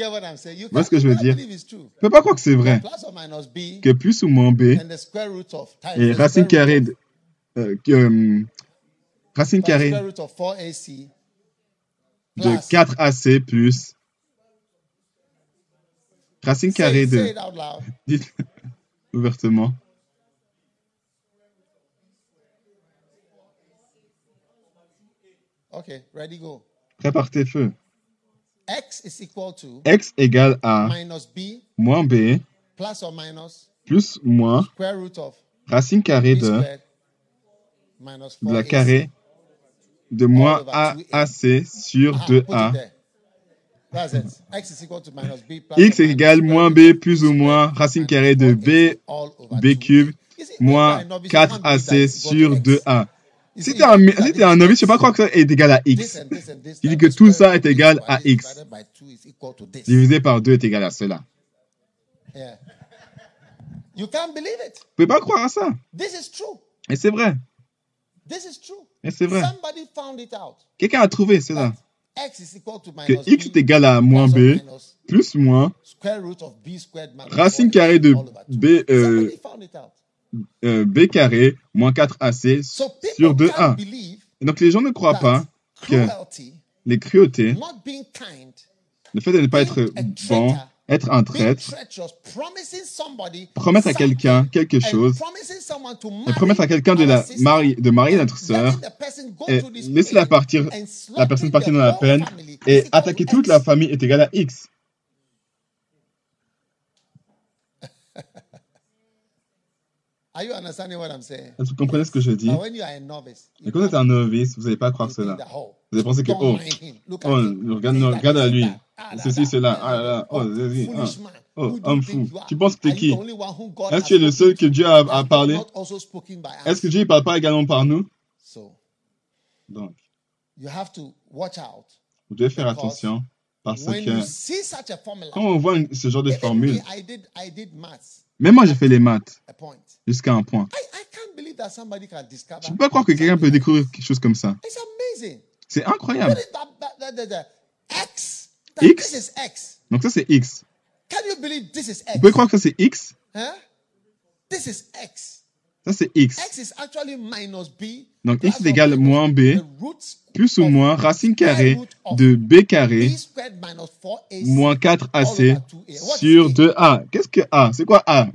Voyez ce que je veux dire? Vous ne pouvez pas croire que c'est vrai. Que plus ou moins b et racine carrée de, euh, que, euh, racine carrée root of 4ac de plus 4ac plus racine carrée de <laughs> ouvertement Okay, ready, go. feu. X is equal to x égale à minus b moins b plus or minus plus ou moins square root of racine carrée de, squared minus 4 de la carrée de moins aac sur Ah, put it 2a. There. That's it. X is equal to minus b plus x or minus égale square moins b plus ou moins racine carrée de 4ac b b 2a. cube moins a novice, you can't believe that 4ac it's equal to sur X. 2a. You Si tu es un, si un novice, tu peux pas croire que ça est égal à x. dit times que tout ça est égal à x. Divisé par 2 est égal à cela. It. Vous pouvez pas croire à ça. This is true. Et c'est vrai. This is true. Et c'est vrai. Somebody found it out. Quelqu'un a trouvé cela. That x is equal to Que minus x est égal à moins b plus moins racine 4ac carrée de b, euh, Somebody found it out. euh, b carré moins 4ac So sur people 2a. can't believe Et donc les gens ne croient pas que cruelty, les cruautés, not being kind, le fait de ne pas être bon, être un traître, promettre à quelqu'un quelque chose, et promettre à quelqu'un de, la marier, de marier notre sœur, et laisser la, partir, la personne partir dans la peine et attaquer toute la famille est égal à X. Are you understanding what I'm saying? Est-ce que vous comprenez ce que je dis? When you are a novice, you Et quand vous êtes un novice, vous n'allez pas croire cela. Vous allez penser que, oh, oh, regarde, à lui. Ceci, cela. Ah, là là. Oh, oh. Ah. Oh, homme fou. Tu penses que t'es qui? Est-ce que tu es le seul que? Dieu a, a parlé? Est-ce que Dieu ne parle pas également par nous? Donc, you have to watch out. vous devez faire attention parce que quand on voit ce genre de formule, même moi j'ai fait les maths jusqu'à un point. Je ne peux pas croire que quelqu'un peut découvrir quelque chose comme ça. C'est incroyable. X. Donc ça c'est X. Vous pouvez croire que ça c'est X? This is X. Ça c'est X. X is actually minus B. Donc X est égal moins B plus ou moins racine carrée de B carré B squared minus 4AC moins 4AC all over 2A. What sur is A? 2A. Qu'est-ce que A? C'est quoi A?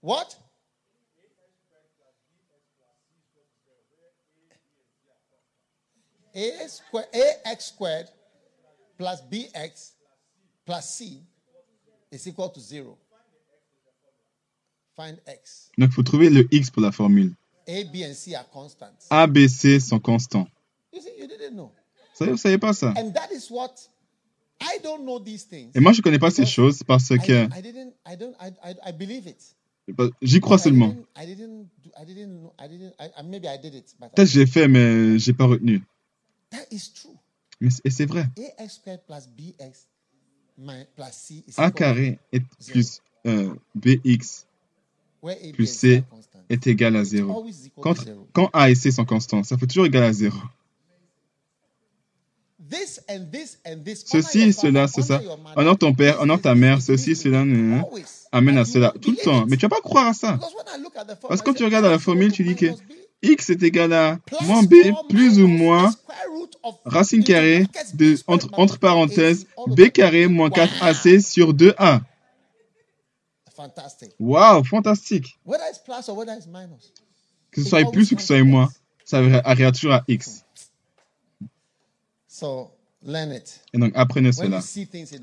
What? A square AX squared plus BX plus C is equal to zero. Find X. Donc il faut trouver le X pour la formule. A, B, and C are constants. A, B, C sont constants. You see, you didn't know. Ça, vous ne savez pas ça And that is what I don't know these things. Et moi je ne connais pas ces choses parce I, que I didn't I don't I, I, I believe it. j'y crois I seulement. didn't I didn't do, I didn't know I didn't I, I- maybe I did it, but Peut-être j'ai fait mais j'ai pas retenu. that is true. Mais c- et c'est vrai. ax plus bx mi- plus c is A carré est plus euh, BX plus C est égal à It's 0. always equal Quand, quand A et C sont constants, ça fait toujours égal à 0. This and this and this. Ceci, cela, c'est ça. Honore ton père, honore ta mère, ceci, cela, always. amène à you cela tout le temps. Mais tu vas pas croire à ça. Parce que quand tu regardes à la formule, tu dis que X est égal à moins B plus ou moins racine carrée de, entre, entre parenthèses 4AC all B carré moins Wow. 4AC sur 2A. Fantastic. Waouh, fantastique. Whether it's plus or whether it's minus. Que ce It soit plus ou que ce soit moins, ça arrivera toujours à X. So learn it. Et donc apprenez cela.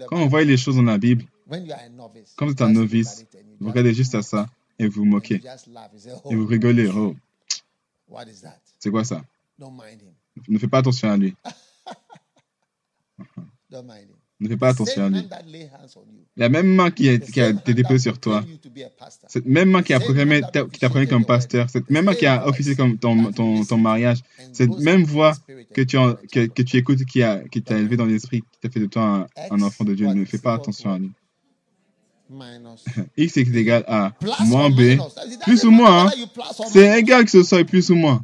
Quand on voit les choses dans la Bible, when you are a novice, quand vous êtes un novice, vous regardez juste à ça et vous moquez. say, Et vous oh, rigolez. Oh, what is that? c'est quoi ça? Don't mind him. Ne fais pas attention à lui. <laughs> Don't mind him. Ne fais pas attention à lui. La même main qui a, qui a été déposée sur toi, cette même main qui proclamé, ta- qui t'a proclamé comme pasteur, cette même main qui a officié comme ton, ton, ton mariage, cette même voix que tu, en- que, que tu écoutes, qui, a, qui t'a élevé dans l'esprit, qui t'a fait de toi un, un enfant de Dieu, ne fais pas attention à lui. <laughs> X est égal à moins B, plus ou moins. C'est égal que ce soit plus ou moins.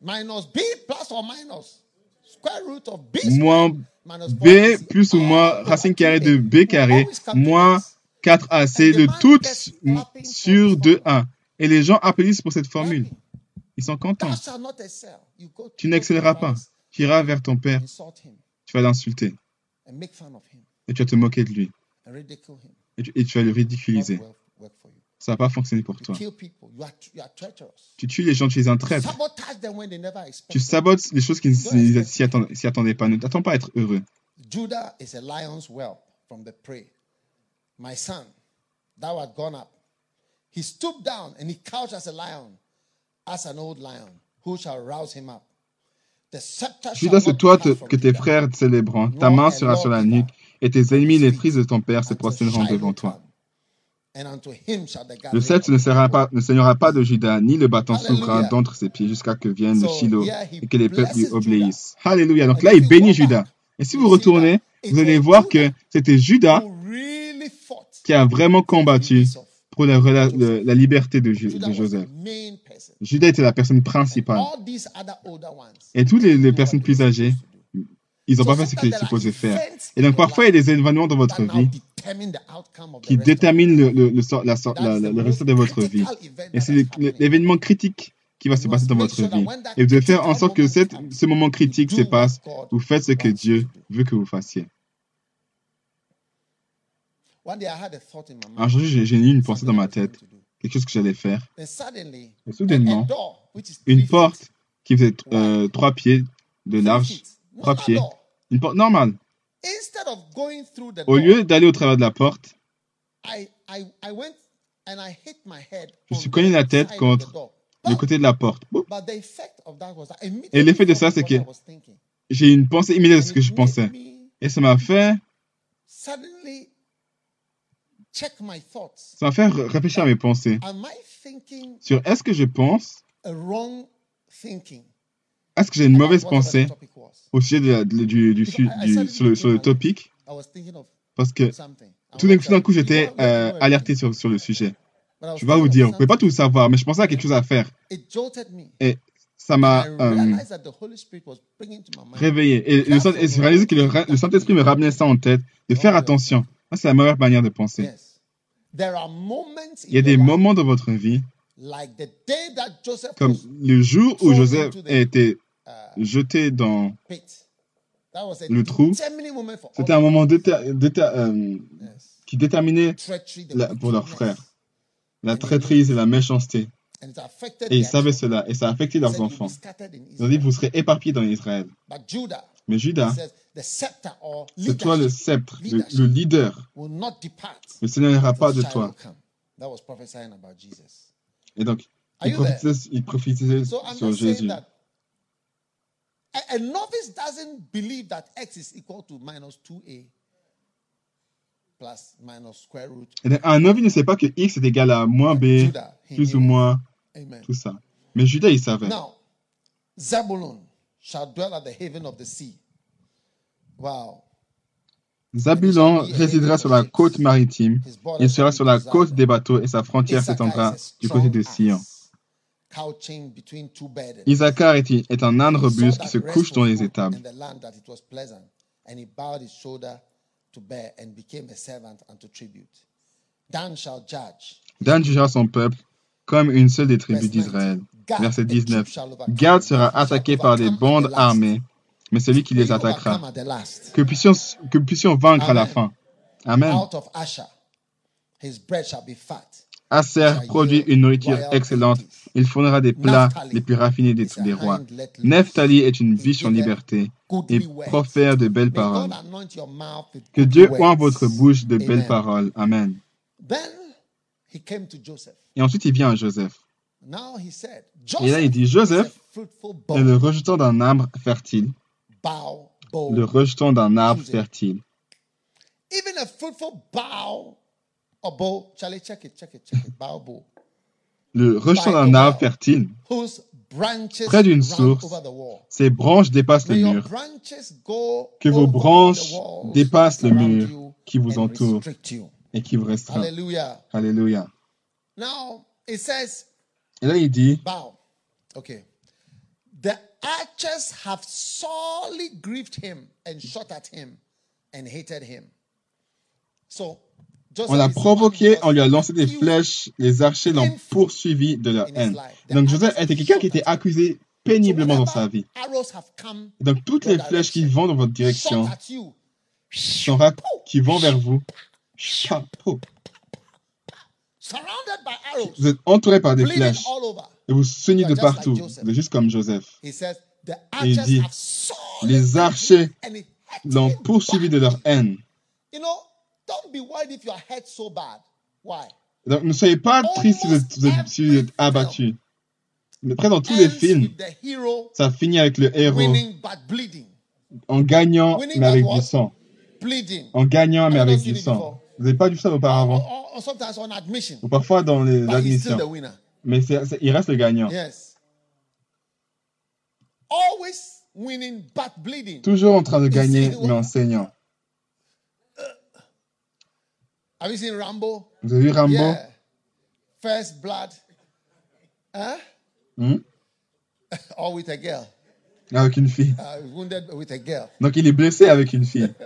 Minus b plus or minus? Square root of b Moins B 4ac plus ou moins racine carrée 2a. de B carré moins X. 4AC And de for sur this 2A. Et les gens applaudissent pour cette formule. Ils sont contents. Tu n'excelleras pas. Tu iras vers ton père, tu vas l'insulter et tu vas te moquer de lui. Et tu, et tu vas le ridiculiser. Ça va pas fonctionner pour toi. Tu tues les gens, tu when they never Tu sabotes les choses qui ne s'y attendaient, attendaient pas. Ne t'attends pas à être heureux. Judah is a lion's whelp from the prey. My son, thou art gone up. He stooped down and he couched as a lion, as an old lion. Who shall rouse him up? The scepter shall Judas, c'est toi te- que tes frères célébreront. Ta main sera sur la nuque et tes ennemis, les fils de ton père, se prosterneront devant toi. come. and unto him shall the Le sceptre ne, sera pas, ne saignera pas de Judas, ni le bâton souverain d'entre ses pieds, jusqu'à que vienne le Shiloh et que les peuples lui obéissent. Alléluia. Donc And là, il bénit back, Et si vous retournez, vous allez voir que c'était fought qui a vraiment combattu pour la, liberté de, Joseph. the main person. Judas était la personne principale. Et toutes les, personnes plus âgées. Ils n'ont pas fait ce qu'ils supposaient faire. Et in donc parfois, il y a des événements dans votre vie determine the outcome of the qui déterminent le, le, le, sort- la, la- le résultat de votre vie. Et that c'est l'événement critique qui va se passer dans votre vie. Et vous devez faire en sorte que cette, ce moment critique se passe. Vous faites ce que Dieu veut que vous fassiez. One day I had a thought in my Un jour, j'ai eu une pensée dans ma tête, quelque chose que j'allais faire. Et a, soudainement, une three porte qui faisait euh, trois pieds de large, door. une porte normale. Au lieu d'aller au travers de la porte, je suis cogné la tête contre le côté de la porte. Boum. but the effect of that was that I Et l'effet de ça, c'est que j'ai une pensée immédiate de ce que je pensais. Et ça m'a fait, suddenly check my thoughts. ça m'a fait ré- réfléchir à mes pensées Am I thinking sur est-ce que je pense, a wrong thinking? est-ce que j'ai une mauvaise pensée? Topic was? au sujet de de- du, du, su- du- sur, le, sur le topic I was thinking of parce que tout d'un coup, j'étais euh, alerté sur, sur le sujet. Je vais vous dire, vous pouvez pas tout savoir, mais je pensais à quelque chose à faire. It jolted me. Et ça I m'a euh, realized that the Holy Spirit was bringing to my mind. réveillé. Et, le et j'ai réalisé que le, Saint-Esprit me ramenait ça en tête, de faire attention. Ça, c'est la meilleure manière de penser. Yes. There are moments in Il y a your des life, moments dans votre vie, like the day that Joseph comme was le jour où Joseph a été jeté dans... Le trou. C'était un moment déter- déter- euh, qui déterminait la- pour leurs frères la traîtrise et la méchanceté. Et ils savaient cela, et ça a affecté leurs said, "You'll be enfants. Ils ont dit, Israel." vous serez éparpillés dans Israël. Mais Judas, c'est toi le sceptre, le, le leader. will not depart Le Seigneur n'ira pas de toi. come. That was prophesying about Jesus. Et donc, il prophétisait, il prophétisait sur Jésus. That a, a novice doesn't believe that x is equal to minus 2a plus minus square root. Et donc, un novice ne sait pas que X est égal à moins B, Judah, plus ou moins, Amen. tout ça. Mais Judas, il savait. Now, Zebulun shall dwell at the haven of the sea. Wow. Zabulon résidera sur la côte maritime. Il sera sur la côte des bateaux et sa frontière s'étendra du côté de Sion. Isaacar est, est un âne robuste qui se couche dans les étables. in the land that it was pleasant, and he bowed his shoulder to bear and became a servant unto tribute. Dan shall judge. Dan jugera son peuple comme une seule des tribus d'Israël. 19. Gad, Verset a troop 19. shall overcome, Gad sera attaqué par des bandes armées, mais celui qui les attaquera. Que puissions, que puissions vaincre à la fin. Amen. Asher, produit une nourriture excellente. Il fournira des plats les plus raffinés des, a des rois. Nephtali est une biche en liberté et profère de belles paroles. Que Dieu oint votre bouche de belles paroles. Amen. Et ensuite, il vient à Joseph. Et là, il dit, Joseph a est le rejeton d'un arbre fertile. Le rejeton d'un arbre fertile. Even a fruitful bow or bow. Charlie, check it, check it, check it. Bow, bow. Le d'un a arbre fertile. Près d'une source. Ses branches dépassent le mur. Que vos branches dépassent le mur qui vous entoure et qui vous restreint. Alléluia. Now it says Et là, il dit. The archers have sorely grieved him and shot at him and hated him. So on l'a provoqué, on lui a lancé des flèches, les archers l'ont poursuivi de leur haine. Donc Joseph était quelqu'un qui était accusé péniblement dans sa vie. Donc toutes les flèches qui vont dans votre direction, sont qui vont vers vous, chapeau. Vous êtes entouré par des flèches et vous saignez de partout. Vous êtes juste comme Joseph. Et il dit, Les archers l'ont poursuivi de leur haine. You know, don't be worried if you are hurt so bad. Why? Donc ne soyez pas tristes si vous êtes, vous êtes- si vous êtes abattu. Mais Après, dans tous les films, with the hero ça finit avec le héros winning but bleeding. en gagnant mais avec du sang. Bleeding. En gagnant mais avec du sang. Vous n'avez pas vu ça auparavant? or- or sometimes on admission. Ou parfois dans les But he's still the admissions. winner. Mais il reste le gagnant. Yes. Always winning but bleeding. Toujours en train de gagner, mais enseignant. Have you seen Rambo? Vous avez vu Rambo? Yeah. First blood. Huh? Hmm? <laughs> or with a girl. Avec une fille. Uh, wounded with a girl. Donc il est blessé avec une fille. <laughs>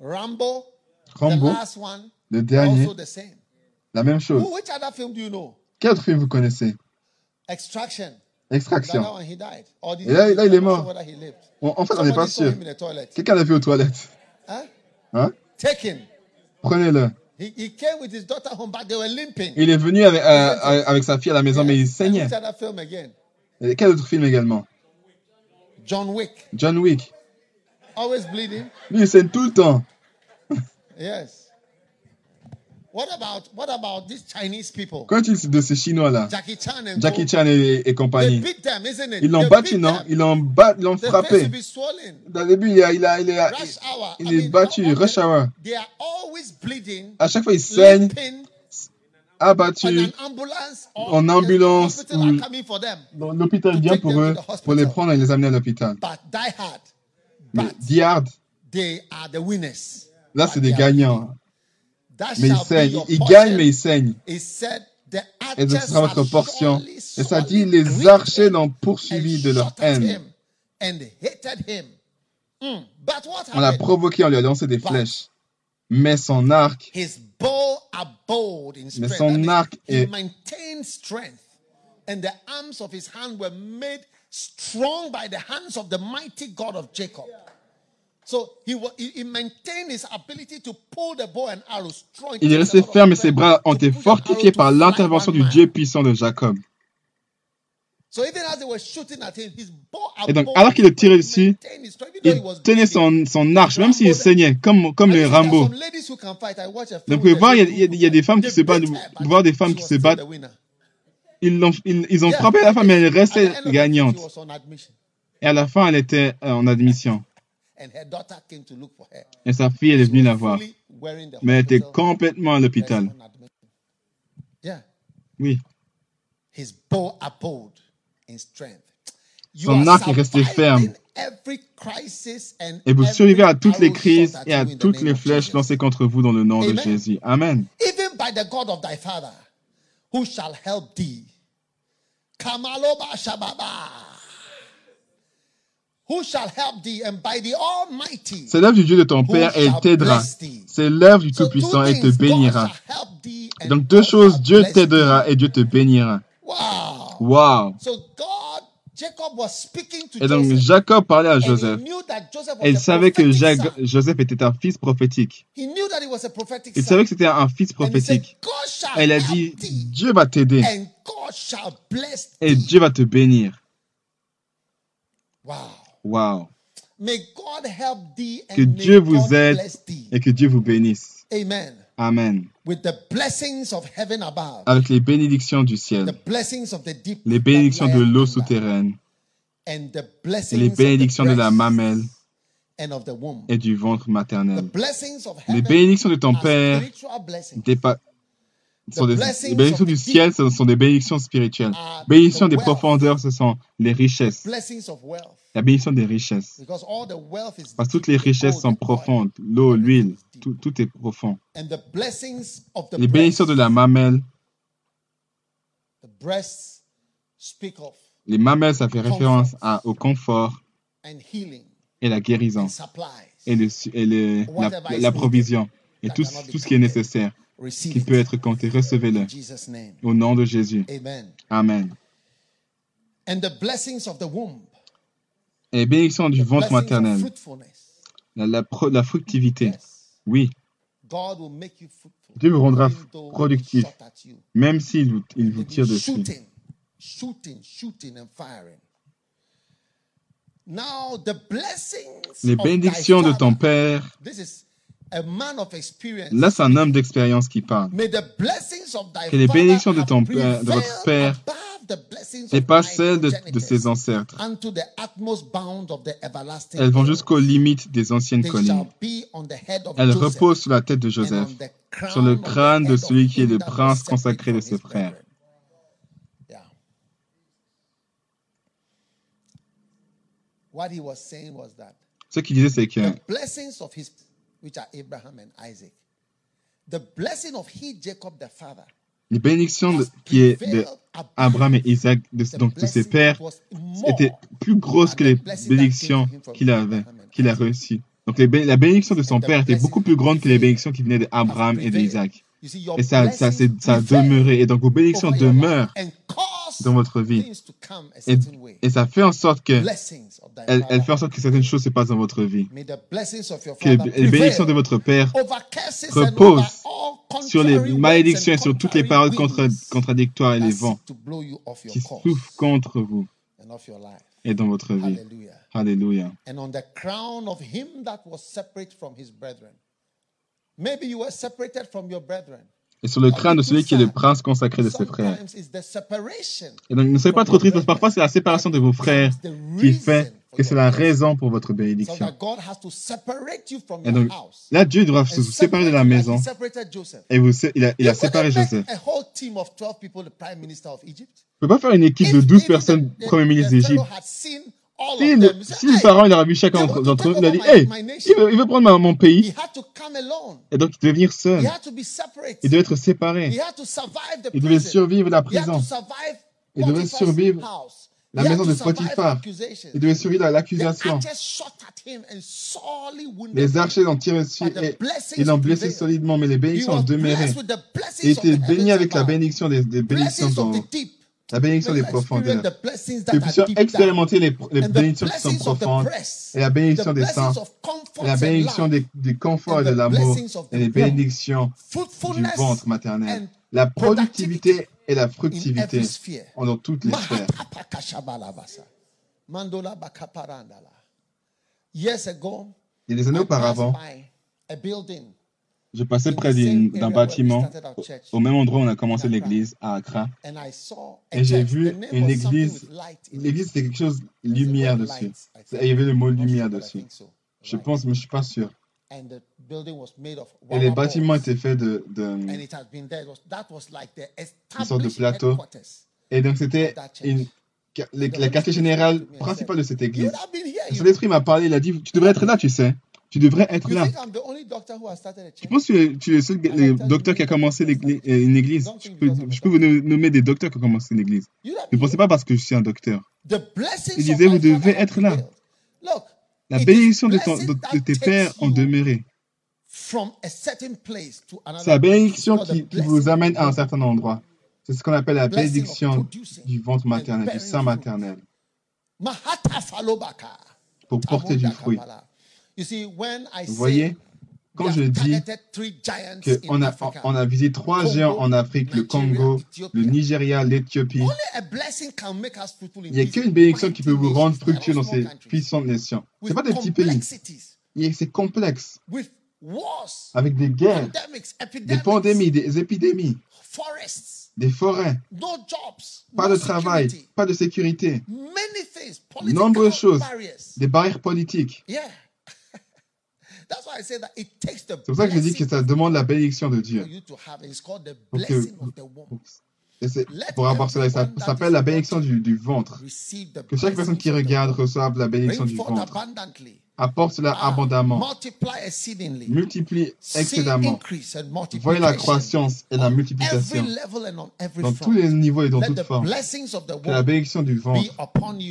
Rambo, Rambo, the last one, le dernier, also the same. la même chose. Who, which other film do you know? Quel autre film vous connaissez? Extraction. Extraction. Et là- là, il est mort. En fait, on n'est pas sûr. Quelqu'un l'a vu aux toilettes. Hein? Taken. Prenez-le. Il est venu avec, euh, avec sa fille à la maison, mais il saignait. Et quel autre film également? John Wick. John Wick. Lui, il saigne tout le temps. Yes. What about what about these Chinese people? Quand il de ces Chinois-là, Jackie Chan and Jackie co. Chan et, et They compagnie, beat them, isn't it? ils l'ont battu, non? them. Ils l'ont bat- ils l'ont frappé. Dans le début, il a, il a, il a, Rush hour. il est battu, rush hour. They are always bleeding, À chaque fois, il saigne, limping, and abattu. an ambulance or En ambulance ou- L'hôpital vient pour eux, pour les prendre et les amener à l'hôpital. But die hard. Mais But Die Hard, they are the winners. là, c'est des gagnants. Mais your Ils portion. gagnent, mais said the Et ce sera votre portion. Et ça dit, les archers l'ont poursuivi de leur haine. Mm. What On l'a provoqué, on lui a lancé des flèches. Mais son arc, Mais son arc est-. And the arms of his hand were made strong by the hands of the mighty God of Jacob. Il est resté ferme et ses bras ont été fortifiés par l'intervention du Dieu puissant de Jacob. So even as they were shooting at him, his bow Et donc, alors qu'il le tirait dessus, Il tenait son, son arche, même s'il saignait, comme, comme les Rambo. Donc, vous pouvez voir, il y a, il y des femmes qui se battent, voir des femmes qui se battent. Ils, l'ont- ils, ils ont frappé la femme, mais elle restait gagnante. Et à la fin, elle était en admission. Et sa fille, est venue la voir. Mais elle était complètement à l'hôpital. Oui. His bow abode in strength. You Son are arc est resté ferme. every crisis and Et vous survivez à toutes les crises et à toutes les flèches lancées contre vous dans le nom de Amen. Jésus. Amen. Even C'est l'œuvre du Dieu de ton Père et il t'aidera. C'est l'œuvre du Tout-Puissant et il te bénira. shall help thee, and Donc deux choses, Dieu t'aidera et Dieu te bénira. Wow. Wow. So God, Jacob was speaking to Et donc. Jacob parlait à Joseph. knew that Joseph was Et il savait que. Joseph était un fils prophétique. Il savait que c'était un fils prophétique. Il a dit, Dieu va t'aider et. Dieu va te bénir. Wow. Wow. May God help thee and Que Dieu vous aide et que Dieu vous bénisse. Amen. Amen. Avec les bénédictions du the ciel, blessings of the deep, les bénédictions de l'eau souterraine and the et les of the bénédictions de la mamelle and of the womb. et du ventre The maternel. Les bénédictions de ton Père sont des, blessings les bénédictions of du the ciel, ce sont des bénédictions spirituelles. are Bénédictions the des profondeurs, ce sont les richesses. Blessings of wealth. La bénédiction des richesses. Because all the wealth is Parce que toutes les richesses sont profondes. L'eau, l'huile, tout, tout est profond. And the blessings of the Les bénédictions de la mamelle, the breasts speak of les mamelles, ça fait référence à, au confort and healing et la guérison et, le, su- et le- la, provision et tout, ce qui est nécessaire qui peut être compté. Recevez-le in Jesus' name. au nom de Jésus. Amen. Amen. And the blessings of the womb. Et les bénédictions du ventre maternel, fruitfulness. la, la, pro- la fructivité. Yes. Oui, God will make you fruitful. Dieu vous rendra productif. même s'il vous, il vous tire dessus. Shooting, shooting, shooting, and firing. Now the blessings Les bénédictions de ton. Père, là c'est un homme d'expérience qui parle. Que les bénédictions de ton père- de votre père my celles de, ses ancêtres. Elles vont jusqu'aux limites des anciennes collines. Elles reposent sur la tête de Joseph, sur le crâne de celui qui est le prince consacré de ses frères. brethren. Yeah. What he was saying was that Ce qu'il disait, c'est que which are Abraham and Isaac, the blessing of he, Jacob the father, les bénédictions de- qui est de Abraham et Isaac, de- donc de ses pères, étaient plus grosses que les bénédictions qu'il avait, qu'il a reçues. Donc les la bénédiction de son père était beaucoup plus grande que les bénédictions qui venaient d'Abraham et d'Isaac. Et ça, ça, ça a demeuré. Et donc vos bénédictions demeurent dans votre vie. Et, ça fait en sorte que elle, fait en sorte que certaines choses se passent dans votre vie. Que les, bénédictions de votre père reposent sur les malédictions et sur toutes les paroles contradictoires et les vents qui souffrent contre vous et dans votre vie. Alléluia. And on the crown of him that was separate from his brethren. Maybe you were separated from your brethren. Et sur le crâne de celui qui est le prince consacré de ses frères. Et donc ne soyez pas trop tristes parce que parfois c'est la séparation de vos frères qui fait que c'est la raison pour votre bénédiction. Et donc là, Dieu doit se And séparer de la maison et vous, il, a, il a séparé Joseph. A whole team of 12 people, the prime minister of Egypt. Vous ne pouvez pas faire une équipe de If 12 even personnes premier ministre d'Égypte. Si le, si le "Hey, pharaon il aurait vu chacun d'entre eux, il a dit Hey, my nation." il veut, il veut prendre ma- mon He pays. Et donc il devait venir seul. Il devait être séparé. He had to survive the Il devait prison. survivre la prison. to survive Il devait survivre la maison de Potiphar. Il devait survivre à l'accusation. Les archers l'ont tiré dessus et ils l'ont blessé solidement, mais les bénédictions ont demeuré. Il était béni avec la bénédiction des, des bénédictions dans. La bénédiction des that Que puissions expérimenter les, les bénédictions qui sont profondes et la bénédiction des saints et la bénédiction des, du confort et de l'amour et les bénédictions du ventre maternel. La productivité et la fructivité dans toutes les sphères. Il y a des années auparavant, je passais près d'un bâtiment au même endroit où on a commencé l'église à Accra. Et j'ai vu une église. L'église, c'était quelque chose lumière dessus. Et il y avait le mot lumière dessus. Je pense, mais je suis pas sûr. Et les bâtiments étaient faits de, de- the sorte de plateau. Et donc c'était une, la quartier général principal de cette église. You, Saint-Esprit m'a parlé, il a dit, tu devrais être là, tu sais. Tu devrais être là. Je pense que tu es- le seul docteur qui a commencé euh, une église. Je peux, je peux vous nommer des docteurs qui ont commencé. You'd have Ne pensez pas parce que je suis un docteur. Il disait, vous devez être là. La bénédiction de, ton- blessing de- that de tes pères to another C'est la bénédiction qui, vous amène à un certain endroit. C'est ce qu'on appelle la bénédiction du ventre maternel, du sein maternel, pour porter du fruit. Vous voyez, quand je dis qu'on a, Africa, on a visité trois Congo, géants en Afrique, le Nigeria, Congo, le Nigeria, l'Éthiopie, only a blessing can make us fruitful in il n'y a qu'une bénédiction qui peut vous rendre fructueux dans ces puissantes nations. Ce with pas des petits pays, c'est complexe, avec des guerres, des pandémies, des épidémies, forests, des forêts, no jobs, pas de travail, pas de sécurité, many things, political nombreuses choses, barriers. des barrières politiques. Yeah. That's why I say that it takes the C'est pour ça que je dis que ça demande la bénédiction de Dieu. Pour avoir cela, ça s'appelle la bénédiction du, du ventre. Que chaque personne qui regarde reçoive la bénédiction du ventre. abundantly. Apporte cela Ah, abondamment. Multiplie and Voyez la croissance et la multiplication dans tous les niveaux et dans toutes formes. Que la bénédiction du ventre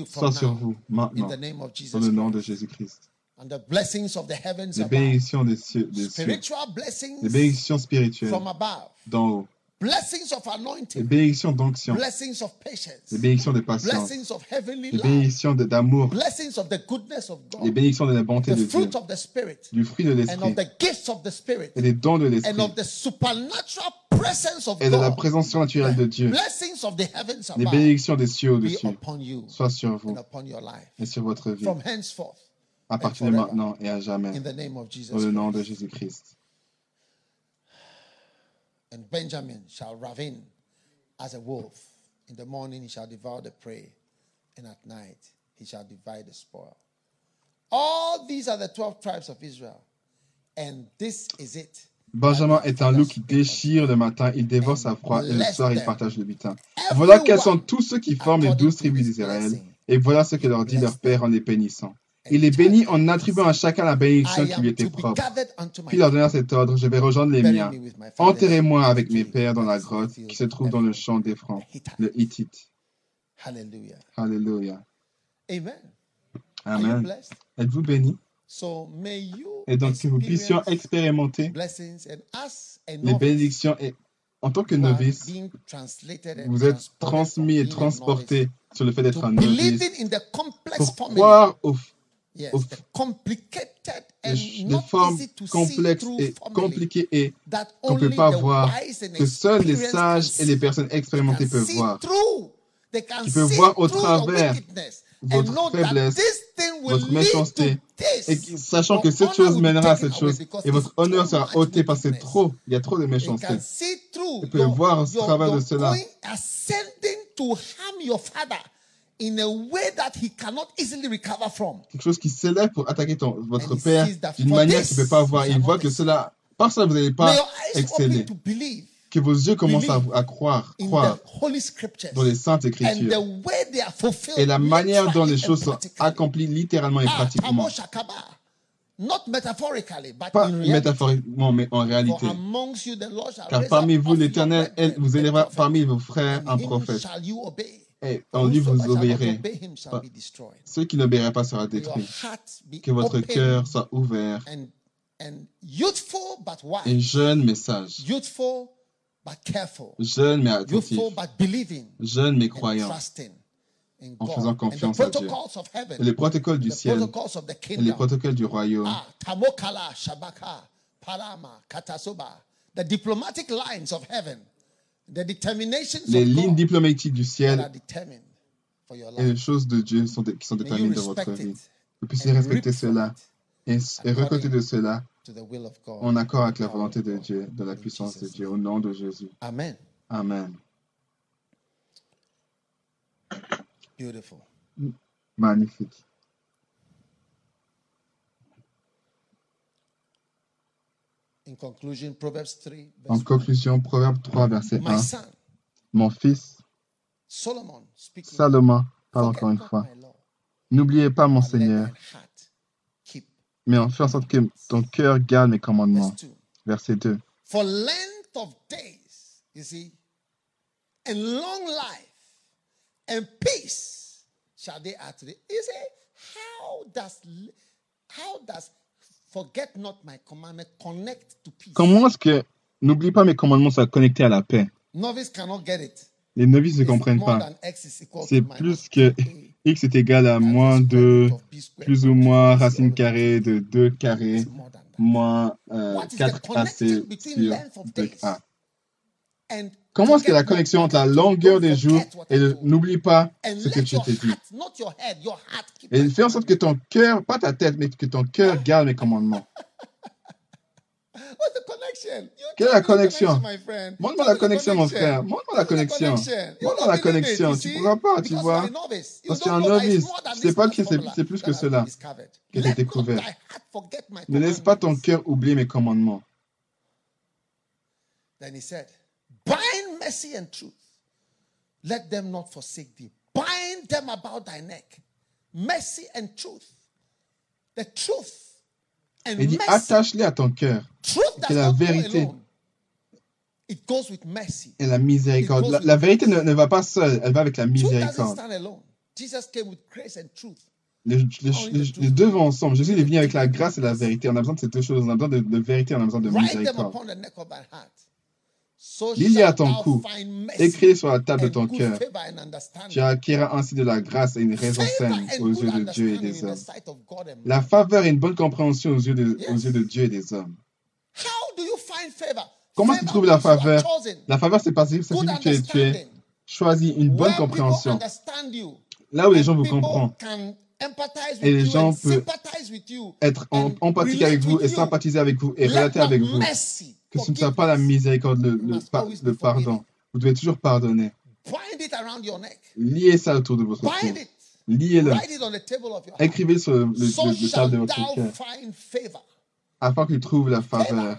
soit sur vous In maintenant, dans le nom de Christ. Jésus-Christ. And the blessings of the heavens Les bénédictions des cieux, des cieux, les bénédictions spirituelles from above. d'en haut, Blessings of les anointing. bénédictions d'onction, Blessings of patience. les bénédictions de patience, Blessings of heavenly les bénédictions d'amour, Blessings of the goodness of les God. bénédictions de la bonté The de Dieu, fruit of the Spirit. du fruit de And l'esprit of the gifts of the Spirit. et des dons de And l'esprit of the supernatural presence of et de la God. présence surnaturelle de Dieu. Blessings of the heavens Les bénédictions des cieux be au-dessus upon you soient sur vous and upon your life. et sur votre vie From henceforth, à partir de maintenant et à jamais. in the name of Jesus le nom Christ. de Jésus-Christ. And Benjamin shall ravine as a wolf. In the morning he shall devour the prey, and at night he shall divide the spoil. All these are the 12 tribes of Israel. And this is it. Benjamin est un loup qui déchire le matin, il dévore sa proie, et le soir il partage le butin. Voilà quels sont tous ceux qui forment les douze tribus d'Israël, et voilà ce que leur dit leur Père en les bénissant. Il les bénit en attribuant à chacun la bénédiction qui lui était propre. Puis leur donna cet ordre, je vais rejoindre les miens. Enterrez-moi avec mes pères dans la grotte qui se trouve dans le champ d'Ephron, le Hittite. Hallelujah. Alléluia. Amen. Amen. Êtes-vous bénis? So may you Et donc que vous puissions experience expérimenter les bénédictions. Et en tant que novice, vous êtes transmis et transporté sur le fait d'être un novice pour croire aux, Yes, complicated and et formulae compliquées et qu'on ne peut pas voir, que seuls les sages et les personnes expérimentées peuvent voir. Qui peuvent voir au travers votre faiblesse, that this thing will votre méchanceté, et sachant que cette chose mènera à cette chose, et votre honneur sera ôté parce que c'est trop, il y a trop de méchanceté. Ils peuvent voir au travers de cela. Going ascending to harm your father in a way that he cannot easily recover from. Quelque chose qui s'élève pour attaquer ton, votre père d'une manière qu'il ne peut pas voir. Il voit que cela, par ça, vous n'allez pas exceller. Que vos yeux commencent à, croire, in croire the Holy Scriptures dans les saintes and écritures. the way they are fulfilled. Et la manière dont les choses sont accomplies littéralement et Ah, pratiquement. Tamo Shakaba. Not metaphorically, but Pas in reality. métaphoriquement, mais en réalité. Car parmi vous, l'Éternel vous élèvera parmi vos frères un prophète. Et For en lui, vous whosoever shall not obéirez. Ceux qui n'obéiraient pas sera détruit. Que votre cœur soit ouvert et jeune mais sage. Youthful but careful. Jeune mais attentif. Youthful but believing Jeune mais croyant. En faisant confiance à Dieu. Et les protocoles du ciel et les protocoles du royaume. Ah, Tamokala, Shabaka, Palama, Katasoba. The diplomatic lines of heaven. Les of lignes diplomatiques du ciel are determined for your et les life. choses de Dieu sont qui sont déterminées dans votre respect vie. Vous puissiez and respecter cela et, et récolter de cela to the will of God. en accord avec la volonté de. Dieu, de la puissance de Dieu, au nom de Jésus. Amen. Amen. Beautiful. Magnifique. In conclusion, Proverbs 3, En verse 1. conclusion, Proverbe 3, verset My 1. son, Mon fils. Salomon, parle encore une fois. N'oubliez pas mon Seigneur, mais en fais en sorte que ton cœur garde mes commandements. Verse 2. Verset 2. For length of days, you see, and long life and peace shall they add to. You see, how does how does Comment est-ce que n'oublie pas mes commandements soit connecté à la paix Novice cannot get it. Les novices ne comprennent pas. C'est plus que 2A x est égal à moins the square 2, root of B squared plus ou moins racine carrée de 2 carré moins euh, What is the 4ac connection between sur length of 2a. Comment est-ce que la connexion entre la longueur des jours et n'oublie pas ce que tu t'es dit Et fais en sorte que ton cœur, pas ta tête, mais que ton cœur garde mes commandements. <laughs> Quelle est la connexion? my friend. Montre-moi la connexion, mon connection. frère. Montre-moi la connexion. Montre-moi la connexion. Tu see? pourras pas, tu vois? Parce que tu es un novice. Tu this sais pas que c'est plus que cela discovered. qui a Let été not découvert. Ne laisse pas ton cœur oublier mes commandements. Then he said, Bind mercy and truth. Let them not forsake thee. Bind them about thy neck. Mercy and truth. The truth and Il dit mercy. attache-les à ton cœur. Truth que la vérité-. It goes with mercy. Et la miséricorde. La, la vérité ne, ne va pas seule, elle va avec la miséricorde. Jesus came with grace and truth. Les, les- les- les deux vont ensemble. Jésus est venu avec la grâce et la vérité. On a besoin de ces deux choses. On a besoin de, de vérité, on a besoin de miséricorde. Lis-les à shalt ton cou. Écris sur la table de ton cœur. Tu acquéras ainsi de la grâce et une raison saine aux yeux de Dieu et des hommes. La faveur et une bonne compréhension aux yeux de, aux yeux de Dieu et des hommes. How do you find favor? Comment tu trouves la faveur? La faveur, c'est parce que Good signifie que tu es, tu es understanding. choisi, une bonne compréhension. Là où les gens vous comprennent, Et les you gens peuvent être en, empathique avec vous et sympathiser avec vous et relater avec vous. Que ce ne soit pas la miséricorde, le, pardon. Vous devez toujours pardonner. Liez ça autour de votre cou. Liez-le. Écrivez sur le, le, table de votre cœur afin qu'il trouve la faveur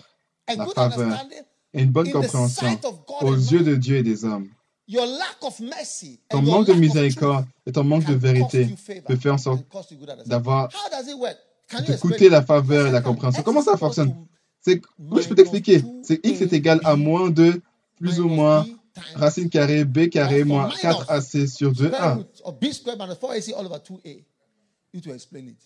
La faveur. et une bonne compréhension aux yeux de Dieu et des hommes. Your lack of mercy Ton manque de miséricorde et ton manque de vérité peut faire en sorte d'avoir How does it work? Can de coûter la faveur et la compréhension. Comment ça fonctionne? C'est oui, je peux t'expliquer. C'est x est égal à moins 2 plus ou moins racine carrée b carré moins minus 4ac sur square 2a. You to explain it.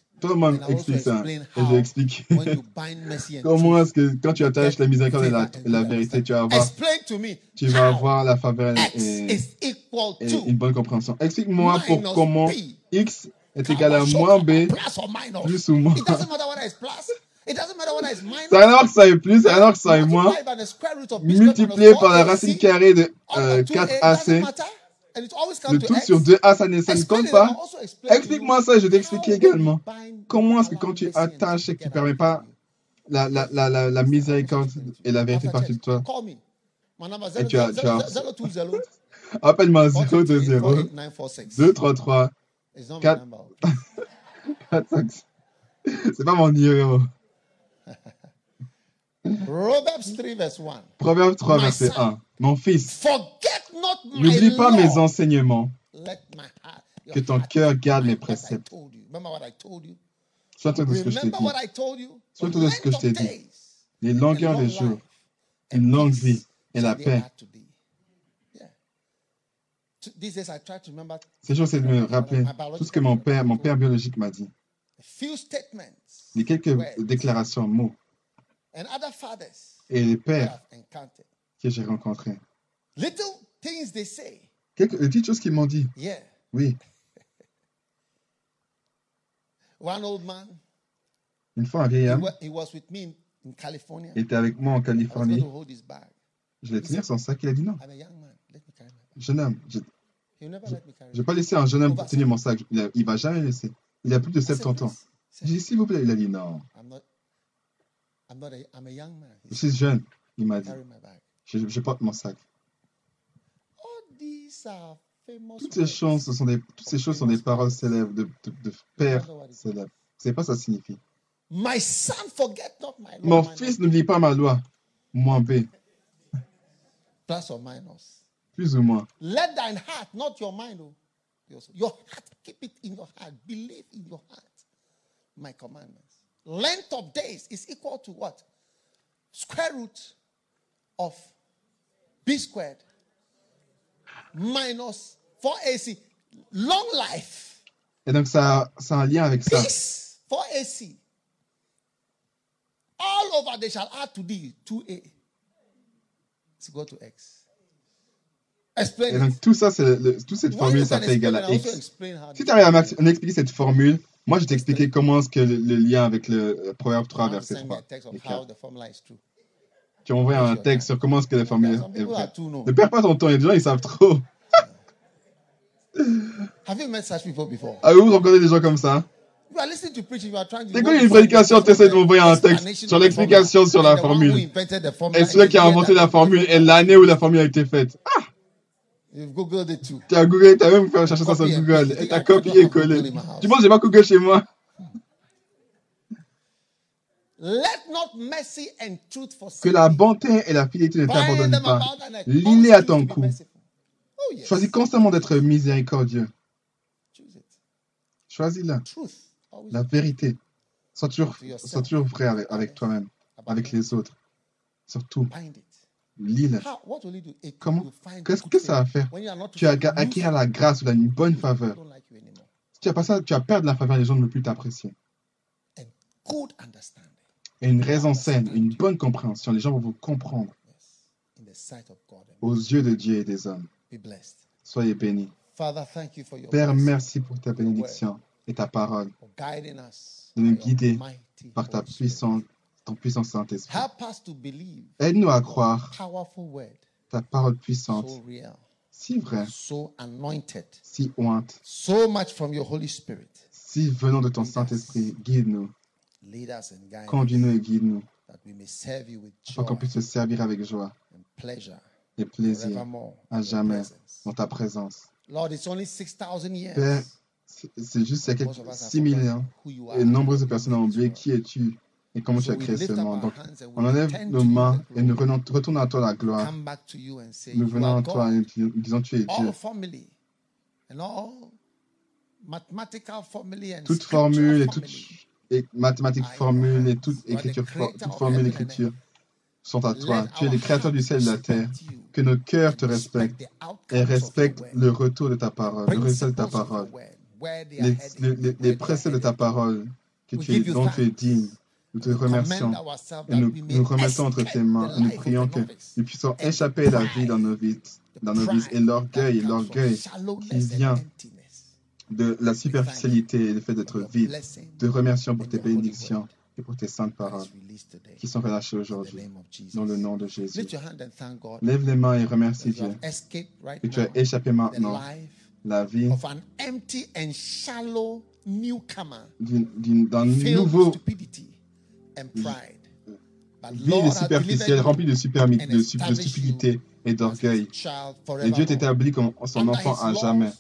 Explique ça. Et je explique When you bind mercy and <laughs> comment est-ce que quand tu attaches la miséricorde et la, la vérité, tu vas avoir, Explain to me tu vas avoir la faveur x et, is equal et to une bonne compréhension. Explique-moi pour comment x est égal à moins b plus or minus? plus ou moins. It doesn't matter whether it's plus. It doesn't matter whether it's minus. Ça alors que ça est plus, ça alors que ça est moins, Multiply by the square root of b squared minus multiplié par la 4ac racine carrée de euh, over 2a, it doesn't 4ac, matter. And it always comes le to tout sur 2a, ça ne, ça ne compte pas. Explique-moi ça, je vais t'expliquer également. Comment est-ce que quand tu attaches et que tu together permets pas la, la, la, la, la miséricorde et la vérité partie de toi, Et tu as- tu as- 020 <laughs> appelle-moi 428 020 48946. 233 It's not my quatre- number. <laughs> 45. <laughs> C'est pas mon numéro. Proverbs 3 verse 1. Proverbe 3, My verset son. 1. Mon fils, n'oublie pas mes enseignements, que ton cœur garde mes préceptes. Souviens-toi de ce que je t'ai dit. Souviens-toi de ce que je t'ai dit. Les longueurs long des jours, une longue vie et la paix. Ces jours, c'est de me rappeler tout ce que mon père, mon père biologique m'a dit. Les quelques déclarations, mots et les pères. Que j'ai rencontrés. Little things they say. Quelques petites choses qu'ils m'ont dit. Yeah. Oui, <laughs> One old man, une fois un vieil homme he was with me in, in California. était avec moi en I was going Californie. to hold his bag. Je l'ai tenir son sac. Il a dit non. I'm a young man. Let me carry my bag. Jeune homme, je ne vais pas laisser un jeune homme tenir mon sac. Il, il va jamais laisser. Il a plus de I said, 70 ans. J'ai dit, s'il vous plaît. Il a dit non. I'm not. I'm not. A, I'm a young man. He Je suis jeune. Il m'a dit. Je, je porte mon sac. Toutes ces choses, ce sont des, toutes ces choses sont des paroles célèbres de, de, de pères célèbres. Savez pas ce que ça signifie. My son, forget not my law. Mon fils n'oublie pas ma loi. Moins B, Plus or minus. plus ou moins. Let thine heart, not your mind, oh, your heart, keep it in your heart. Believe in your heart. My commandments. Length of days is equal to what? Square root of b squared minus 4ac. Long life. Et donc, ça, ça a un lien avec ça. Peace. 4ac. All over they shall add to thee 2a. It's equal to x. Explain Et it. donc, tout ça, c'est toute cette formule, ça fait égal à X. Si tu arrives à m'ex- à m'expliquer cette formule, moi, je vais t'expliquer comment est-ce que le, le lien avec le euh, Proverbe 3, I want to verset send me 3. Tu envoyé un texte sur comment est-ce que la formule est vraie. Ne perds pas ton temps, y a des gens, ils savent trop. Have you met such people before? Avez-vous rencontré des gens comme ça? You are listening to preaching, you are trying to. T'écoutes une prédication, tu essaies de m'envoyer un texte sur l'explication sur la formule. Et celui qui a inventé la formule et l'année où la formule a été faite. Ah, tu as googlé, tu as même fait chercher ça sur Google. Et tu as copié et collé. Tu penses que j'ai pas Google chez moi Let not mercy and truth forsake. Que la bonté et la fidélité ne t'abandonnent pas. Lis-les à ton cou. Oh yes. Choisis constamment d'être miséricordieux. Choose it. Choisis-la. La vérité. Sois toujours, sois toujours vrai avec, avec toi-même, avec les autres. Surtout? It, Comment Qu'est-ce que ça va faire? Tu ga- acquérir la grâce ou une bonne faveur. Si tu as pas ça, tu vas perdre la faveur, les gens ne vont plus t'apprécier. Et une raison saine, une bonne compréhension, les gens vont vous comprendre. Aux yeux de Dieu et des hommes. Soyez bénis. Father, thank you for your Père, merci pour ta bénédiction et ta parole, de nous guider par ta puissance, ton puissant Saint-Esprit. Help us to believe Aide-nous à croire ta parole puissante, si vraie, si ointe, si venant de ton Saint-Esprit, guide-nous, Conduis-nous et guide-nous, afin qu'on puisse te servir avec joie et plaisir à jamais dans ta présence. Lord, it's only 6,000 years. Père, c'est juste il y a Most quelques of us have 6000 forgotten ans et nombreuses personnes ont oublié qui es-tu et comment tu as créé ce monde. Donc, on enlève nos mains et nous retournons à toi la gloire. Come back to you and say, Nous venons à toi et nous disons tu es Dieu. All family and all mathematical family and Toute formule et toute. Et mathématiques are in formule your et toute écriture, toute formule heaven and écriture sont à toi. Tu es le créateur du ciel et de la terre. Que nos cœurs te respectent et respectent le retour de ta parole, le résultat de ta parole, les, les- préceptes de ta parole que tu es, dont tu es digne. Nous te remercions et nous nous remettons entre tes mains et nous prions que nous puissions échapper la vie dans nos vies, dans nos vies et l'orgueil, from l'orgueil qui vient. De la superficialité et le fait d'être vide. Te remercions pour tes bénédictions et pour tes saintes paroles qui sont relâchées aujourd'hui. Dans le nom de Jésus. Lève les mains et remercie Dieu que tu as échappé maintenant la vie d'un nouveau vie de superficielle remplie de, de, stupidité et d'orgueil. Et Dieu t'établit comme son enfant à jamais.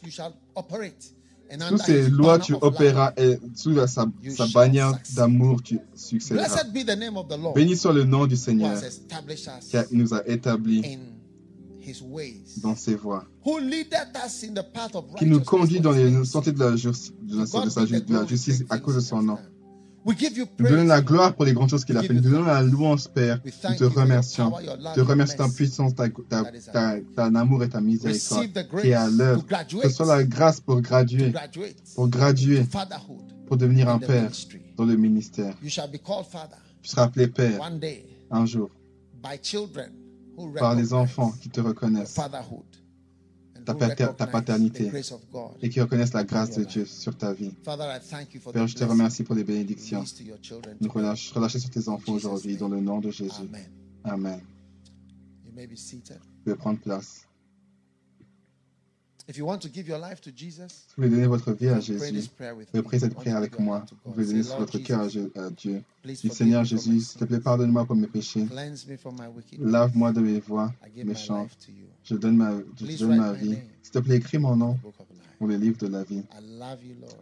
Sous his lois, tu opéras et sous sa, bannière d'amour, tu succéderas. Béni soit le nom du Seigneur qui nous a établis dans ses voies, qui nous conduit dans les sentiers de la, justice, de la, de la justice à cause de son nom. Nous donnons la gloire pour les grandes choses qu'il a fait. Nous donnons la louange, Père. Nous te remercions. love, Te remercions ta puissance, ta, ta, ta, amour et ta miséricorde qui est à l'œuvre. Que ce soit la grâce pour graduer, pour graduer, pour devenir un père dans le ministère. Tu seras appelé Père un jour par les enfants qui te reconnaissent ta paternité. et qui reconnaissent la grâce de Dieu sur ta vie. Père, je te remercie pour les bénédictions. Nous relâche, relâchez sur tes enfants aujourd'hui dans le nom de Jésus. Amen. Vous pouvez prendre place. Si vous voulez donner votre vie à Jésus, prier cette prière avec moi. Vous donner Lord votre cœur à, Dieu. Seigneur Jésus, s'il te plaît, pardonne-moi pour mes péchés. Cleanse me from my wicked. Lave-moi de mes voies méchantes. Je donne ma, je donne ma vie. S'il te plaît, écris mon nom pour le livre de la vie.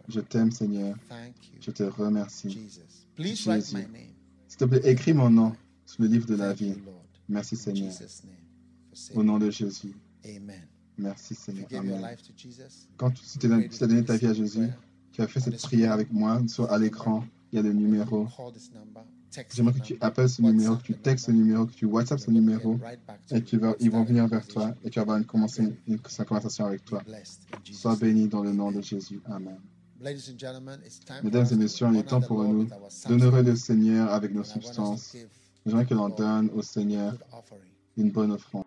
Je t'aime, Seigneur. Thank you, Je te remercie. Jesus. Please write Jésus. my name. S'il te plaît, écris mon nom sur le livre de la vie. Merci, Seigneur. Au nom de Jésus. Amen. Merci, Seigneur. Amen. Quand tu as donné ta vie à Jésus, tu as fait cette prière avec moi, sur à l'écran, il y a le numéro. J'aimerais que tu appelles ce numéro, que tu textes ce numéro, que tu WhatsApp ce numéro, et you tu vas, and ils vont venir vers toi et tu vas avoir une, commencer une, une conversation avec toi. Sois béni dans le nom de Jésus. Amen. Mesdames et messieurs, il est temps pour nous d'honorer le Seigneur avec nos substances. J'aimerais que l'on donne au Seigneur une bonne offrande.